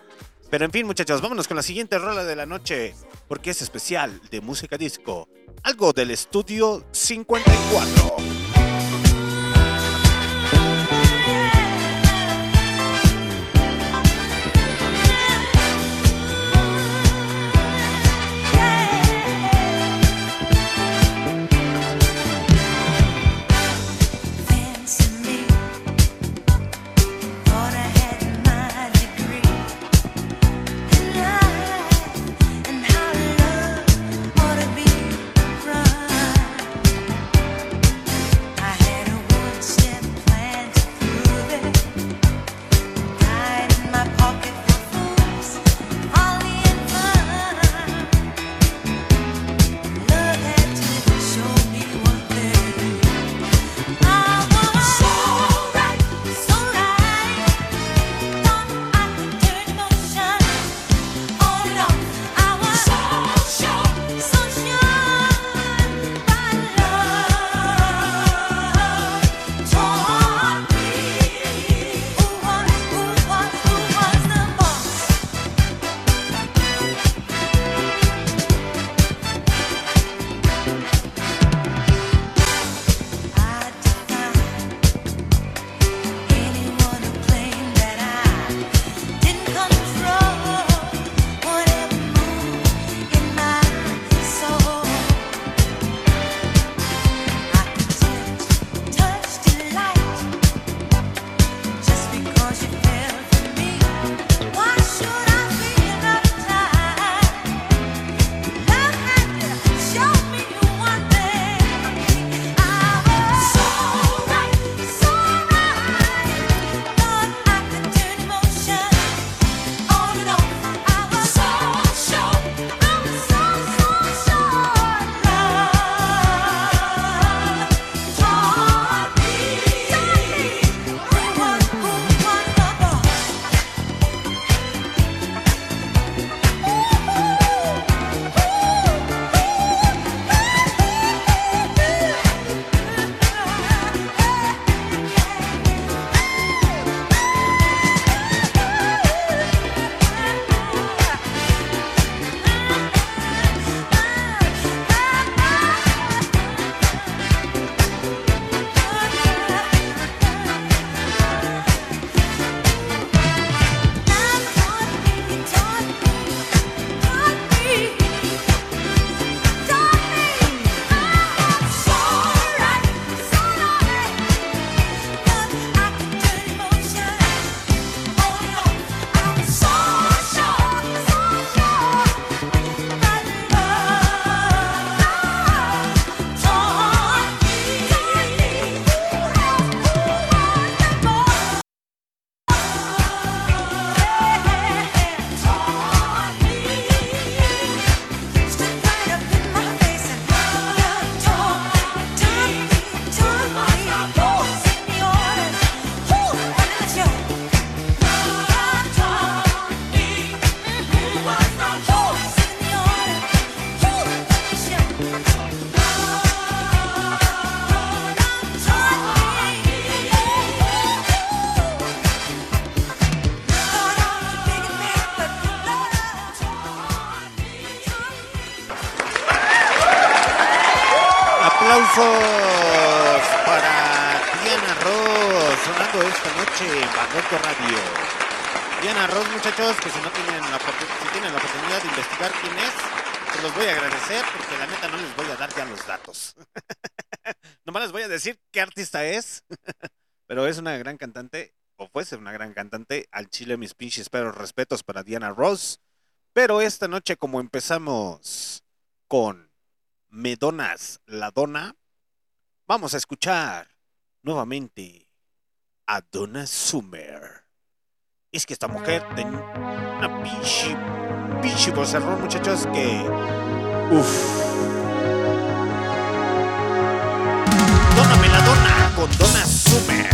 Pero en fin, muchachos, vámonos con la siguiente rola de la noche. Porque es especial de música disco. Algo del estudio 54. Decir qué artista es, pero es una gran cantante, o fue ser una gran cantante. Al chile, mis pinches pero respetos para Diana Ross. Pero esta noche, como empezamos con Medonas la Dona, vamos a escuchar nuevamente a Donna Summer. Es que esta mujer tiene una pinche, pinche vocerrón, muchachos, que... Uf. Donna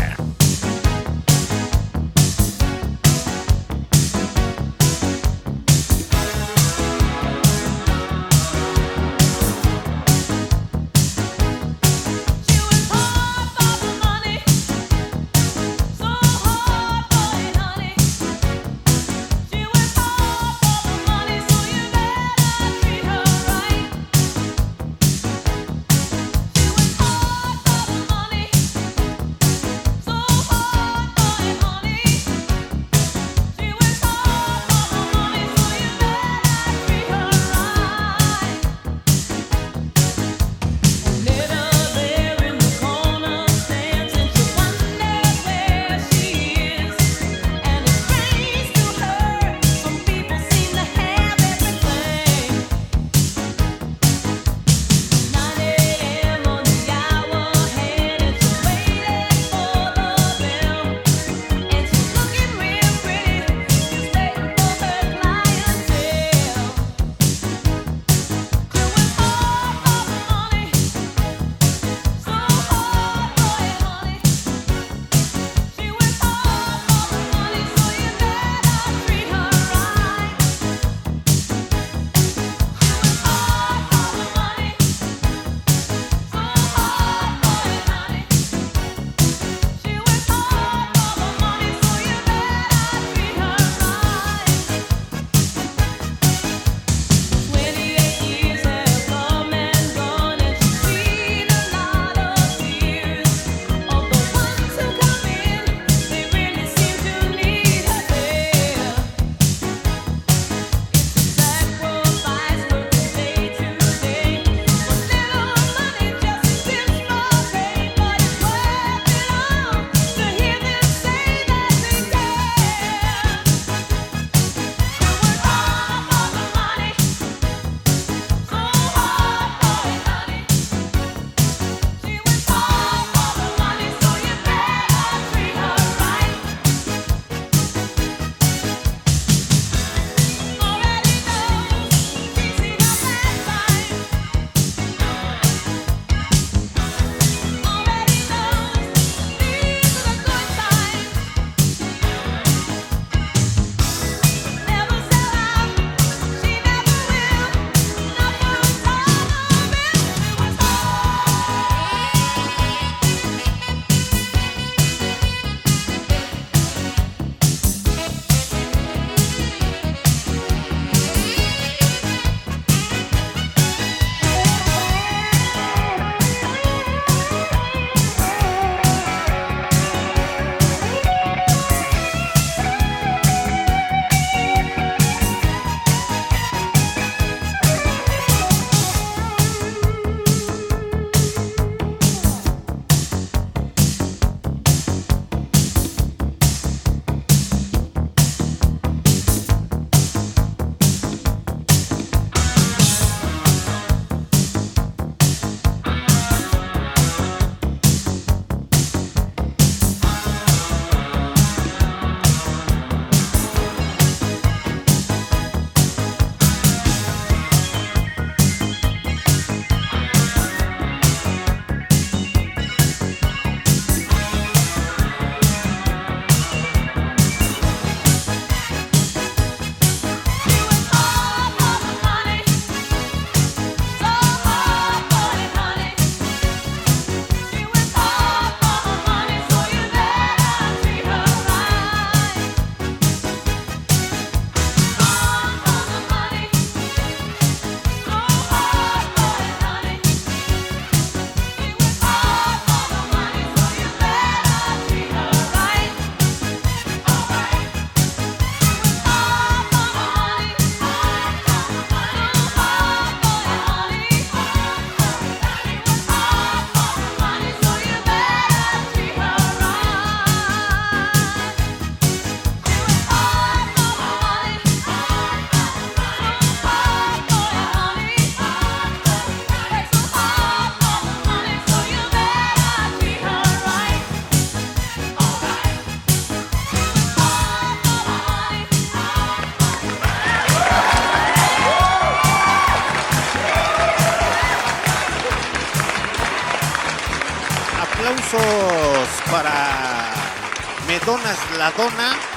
la Dona.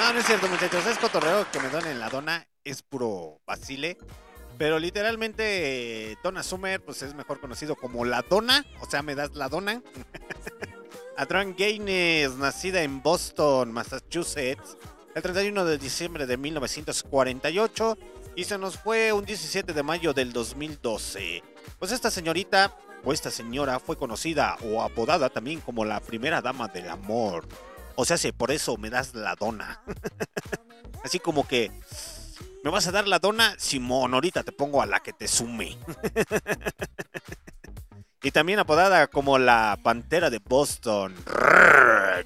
No, no es cierto, muchachos. Es cotorreo que me donen la dona. Es puro vacile. Pero literalmente, Donna Summer, pues es mejor conocido como la dona. O sea, me das la dona. Adrian Gaines, nacida en Boston, Massachusetts, el 31 de diciembre de 1948 y se nos fue un 17 de mayo del 2012. Pues esta señorita o esta señora fue conocida o apodada también como la primera dama del amor. O sea, si por eso me das la dona. Así como que me vas a dar la dona, Simón, ahorita te pongo a la que te sume. y también apodada como la pantera de Boston.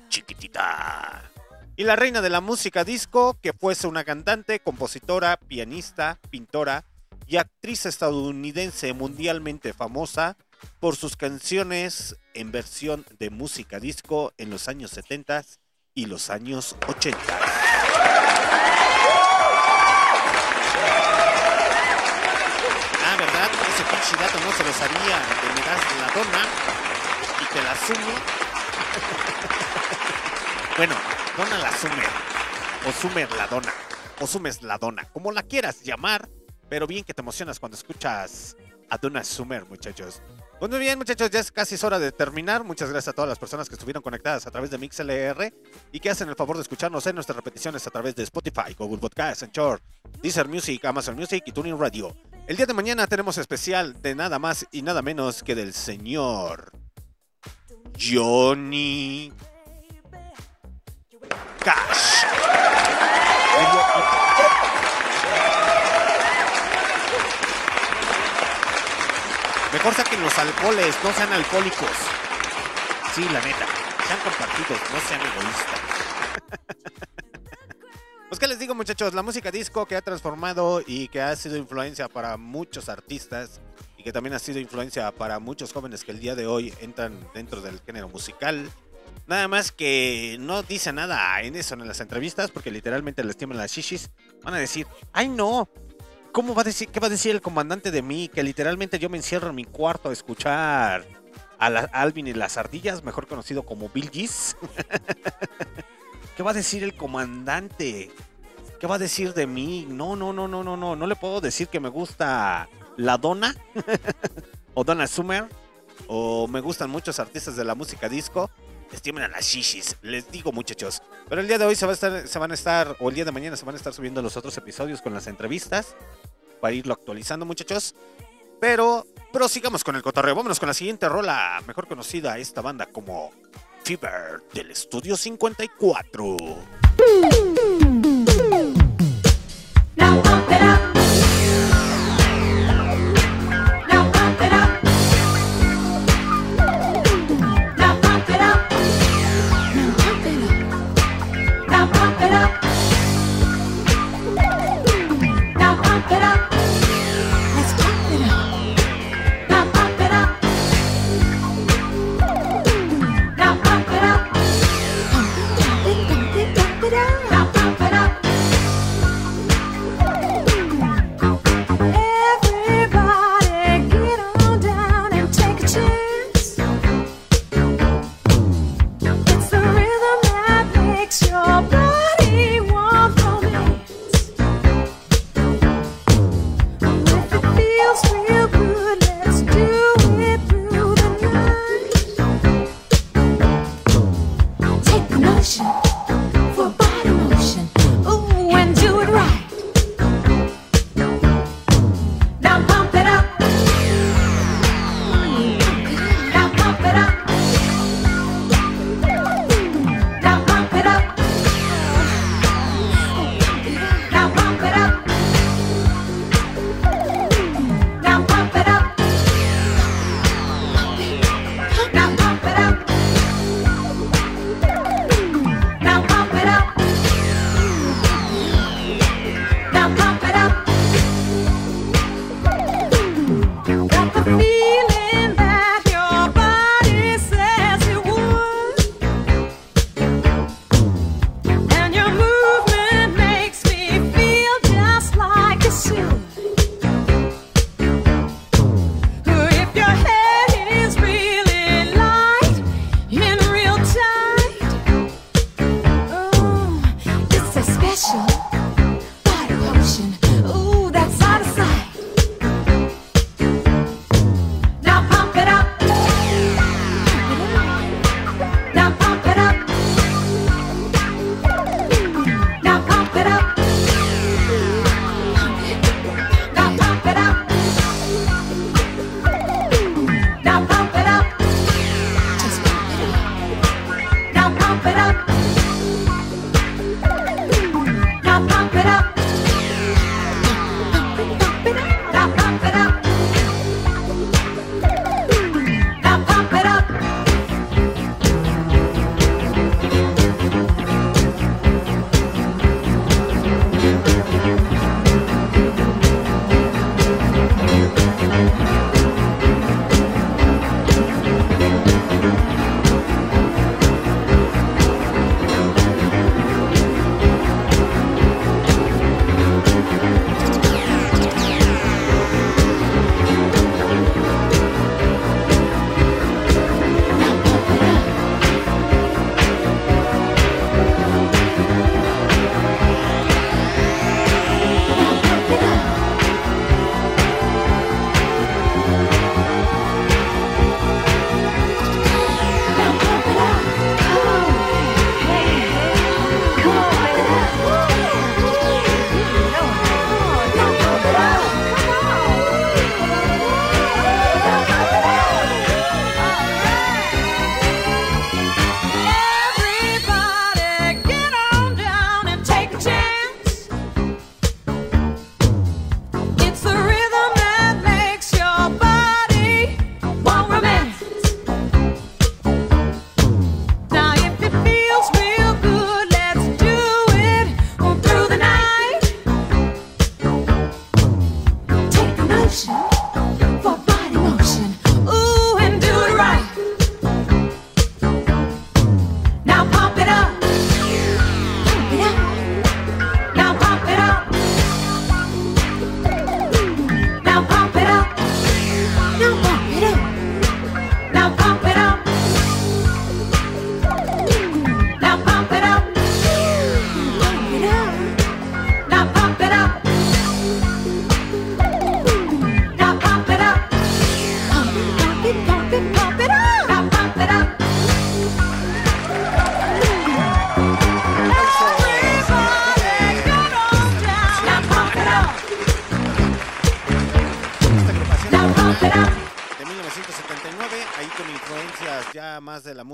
Chiquitita. Y la reina de la música disco, que fuese una cantante, compositora, pianista, pintora y actriz estadounidense mundialmente famosa por sus canciones en versión de música disco en los años 70 y los años 80. Ah, ¿verdad? Ese pinche dato no se lo sabía. Me das la dona y te la sumo. bueno, dona la sumer. O sumer la dona. O sumes la dona. Como la quieras llamar. Pero bien que te emocionas cuando escuchas a Donna Summer, muchachos. Pues muy bien, muchachos, ya es casi hora de terminar. Muchas gracias a todas las personas que estuvieron conectadas a través de MixLR y que hacen el favor de escucharnos en nuestras repeticiones a través de Spotify, Google Podcasts, Anchor, Deezer Music, Amazon Music y Tuning Radio. El día de mañana tenemos especial de nada más y nada menos que del señor Johnny Cash. Mejor saquen los alcoholes, no sean alcohólicos. Sí, la neta. Sean compartidos, no sean egoístas. Pues qué les digo muchachos, la música disco que ha transformado y que ha sido influencia para muchos artistas y que también ha sido influencia para muchos jóvenes que el día de hoy entran dentro del género musical. Nada más que no dice nada en eso en las entrevistas porque literalmente les tiemblan las shishis. Van a decir, ay no, ¿cómo va a decir, qué va a decir el comandante de mí? Que literalmente yo me encierro en mi cuarto a escuchar a, la- Alvin y las ardillas, mejor conocido como Bill Gees. ¿Qué va a decir el comandante? ¿Qué va a decir de mí? No, no, no, no, no, no. No le puedo decir que me gusta la Donna o Donna Summer o me gustan muchos artistas de la música disco. Les tiemblan las shishis, les digo muchachos. Pero el día de hoy se, va a estar, van a estar, o el día de mañana se van a estar subiendo los otros episodios con las entrevistas para irlo actualizando muchachos. Pero prosigamos con el cotorreo. Vámonos con la siguiente rola, mejor conocida esta banda como Fever del Estudio 54. Now pump it up. Now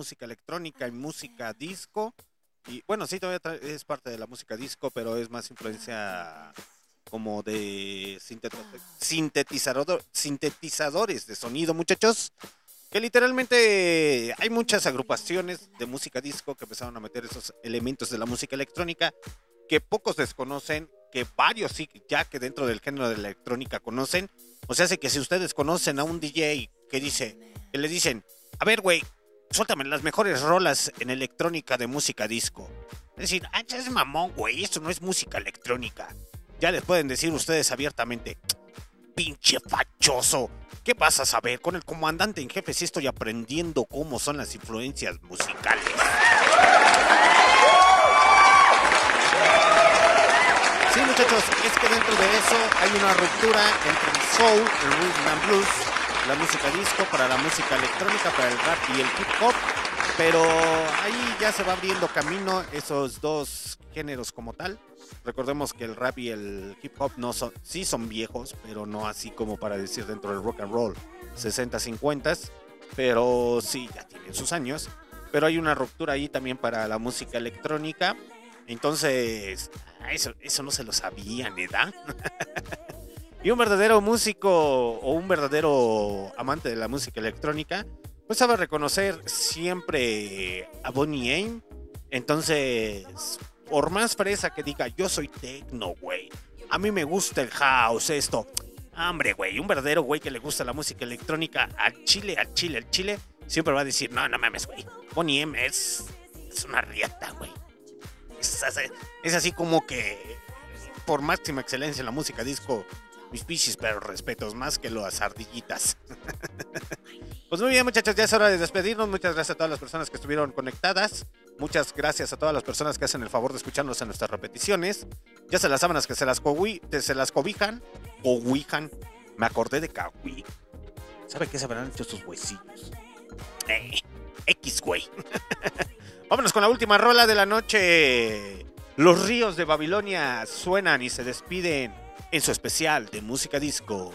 música electrónica y música disco. Y bueno, sí, todavía es parte de la música disco, pero es más influencia como de sinteto- sintetizador, sintetizadores de sonido, muchachos. Que literalmente hay muchas agrupaciones de música disco que empezaron a meter esos elementos de la música electrónica que pocos desconocen, que varios sí, ya que dentro del género de la electrónica conocen. O sea, hace que si ustedes conocen a un DJ que dice, que le dicen, a ver, güey, suéltame las mejores rolas en electrónica de música disco. Es decir, ah, es mamón, güey, esto no es música electrónica. Ya les pueden decir ustedes abiertamente, pinche fachoso, ¿qué vas a saber? Con el comandante en jefe sí estoy aprendiendo cómo son las influencias musicales. Sí, muchachos, es que dentro de eso hay una ruptura entre el soul, el rhythm and blues, la música disco, para la música electrónica, para el rap y el hip hop. Pero ahí ya se va abriendo camino esos dos géneros como tal. Recordemos que el rap y el hip hop no son, sí son viejos, pero no así como para decir dentro del rock and roll 60, 50, pero sí, ya tienen sus años. Pero hay una ruptura ahí también para la música electrónica. Entonces, ah, eso, eso no se lo sabían, ¿verdad? y un verdadero músico o un verdadero amante de la música electrónica, pues sabe reconocer siempre a Bonnie Aim. Entonces, por más fresa que diga, yo soy tecno, güey. A mí me gusta el house, esto. Hombre, güey, un verdadero güey que le gusta la música electrónica al chile, al chile, al chile, siempre va a decir, no, no mames, güey. Bonnie M es, una riata, güey. Es así como que, por máxima excelencia en la música disco, mis pichis, pero respetos, más que las ardillitas. Pues muy bien, muchachos, ya es hora de despedirnos. Muchas gracias a todas las personas que estuvieron conectadas. Muchas gracias a todas las personas que hacen el favor de escucharnos en nuestras repeticiones. Ya se las sábanas que se las, cobijan. Cobijan. Me acordé de Kawi. ¿Sabe qué se habrán hecho sus huesillos? Eh, X, güey. Vámonos con la última rola de la noche. Los ríos de Babilonia suenan y se despiden en su especial de música disco.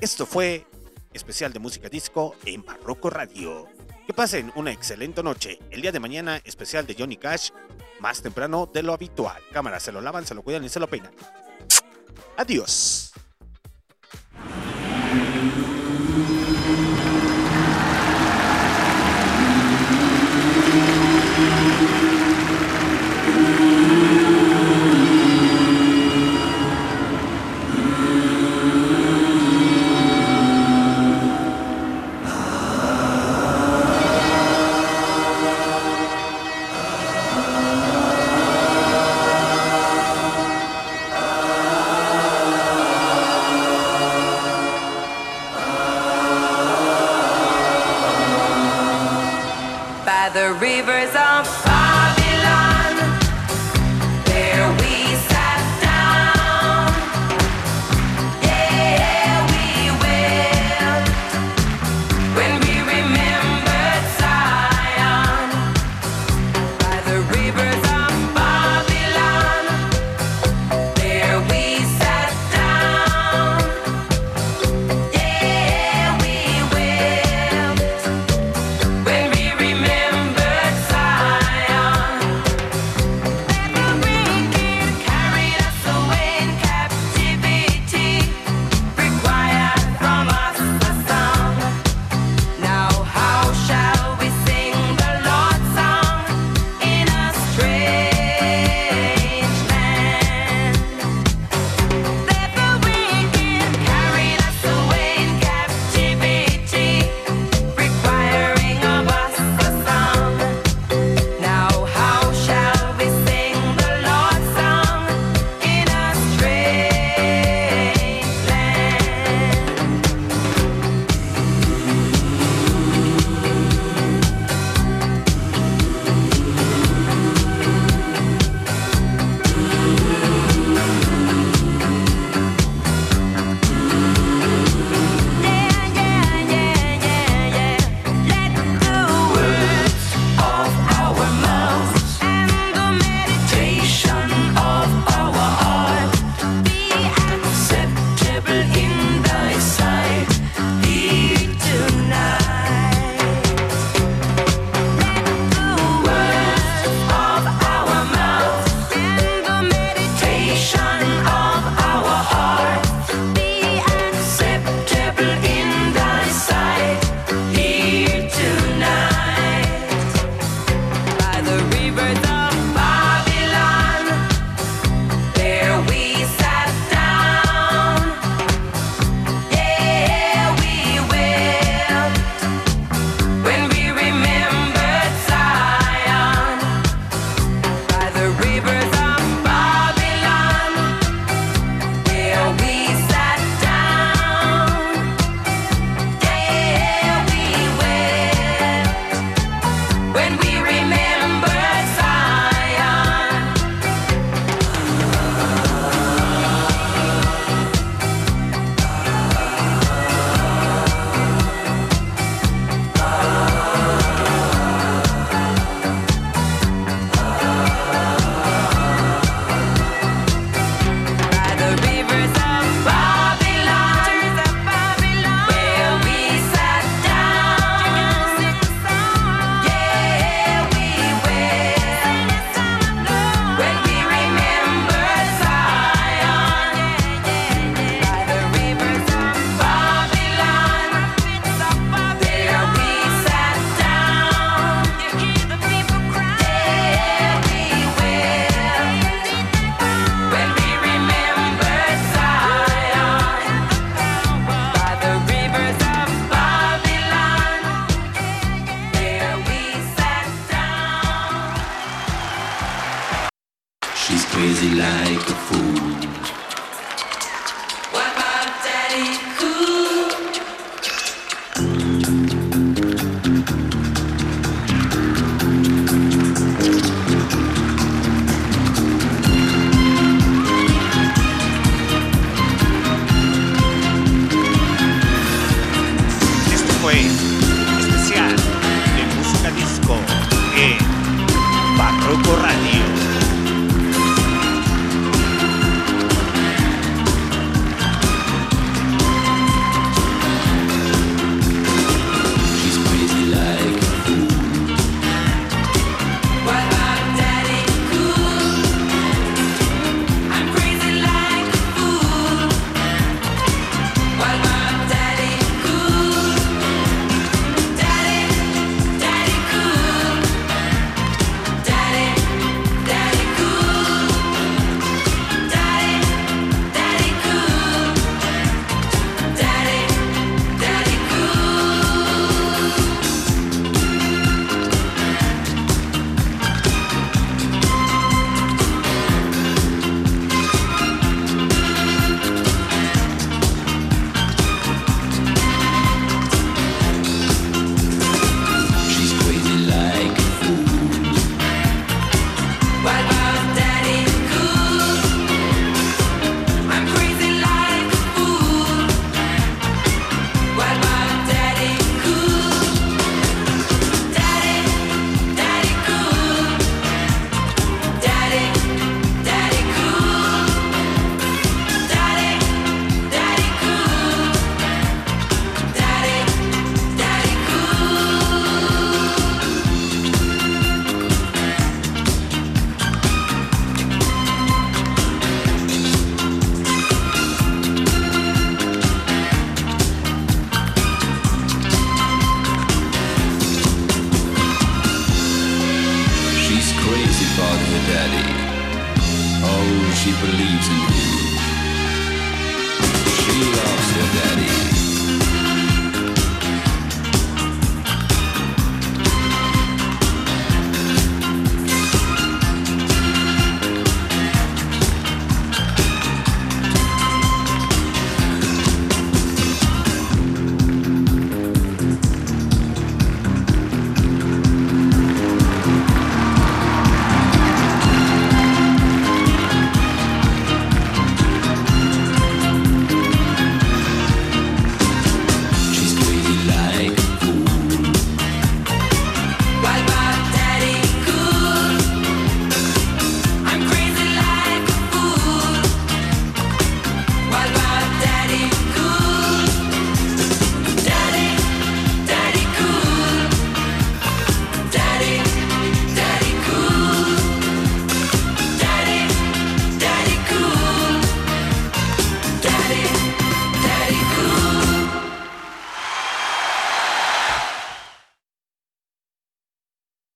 Esto fue especial de música disco en Barroco Radio. Que pasen una excelente noche. El día de mañana, especial de Johnny Cash, más temprano de lo habitual. Cámara, se lo lavan, se lo cuidan y se lo peinan. Adiós. river like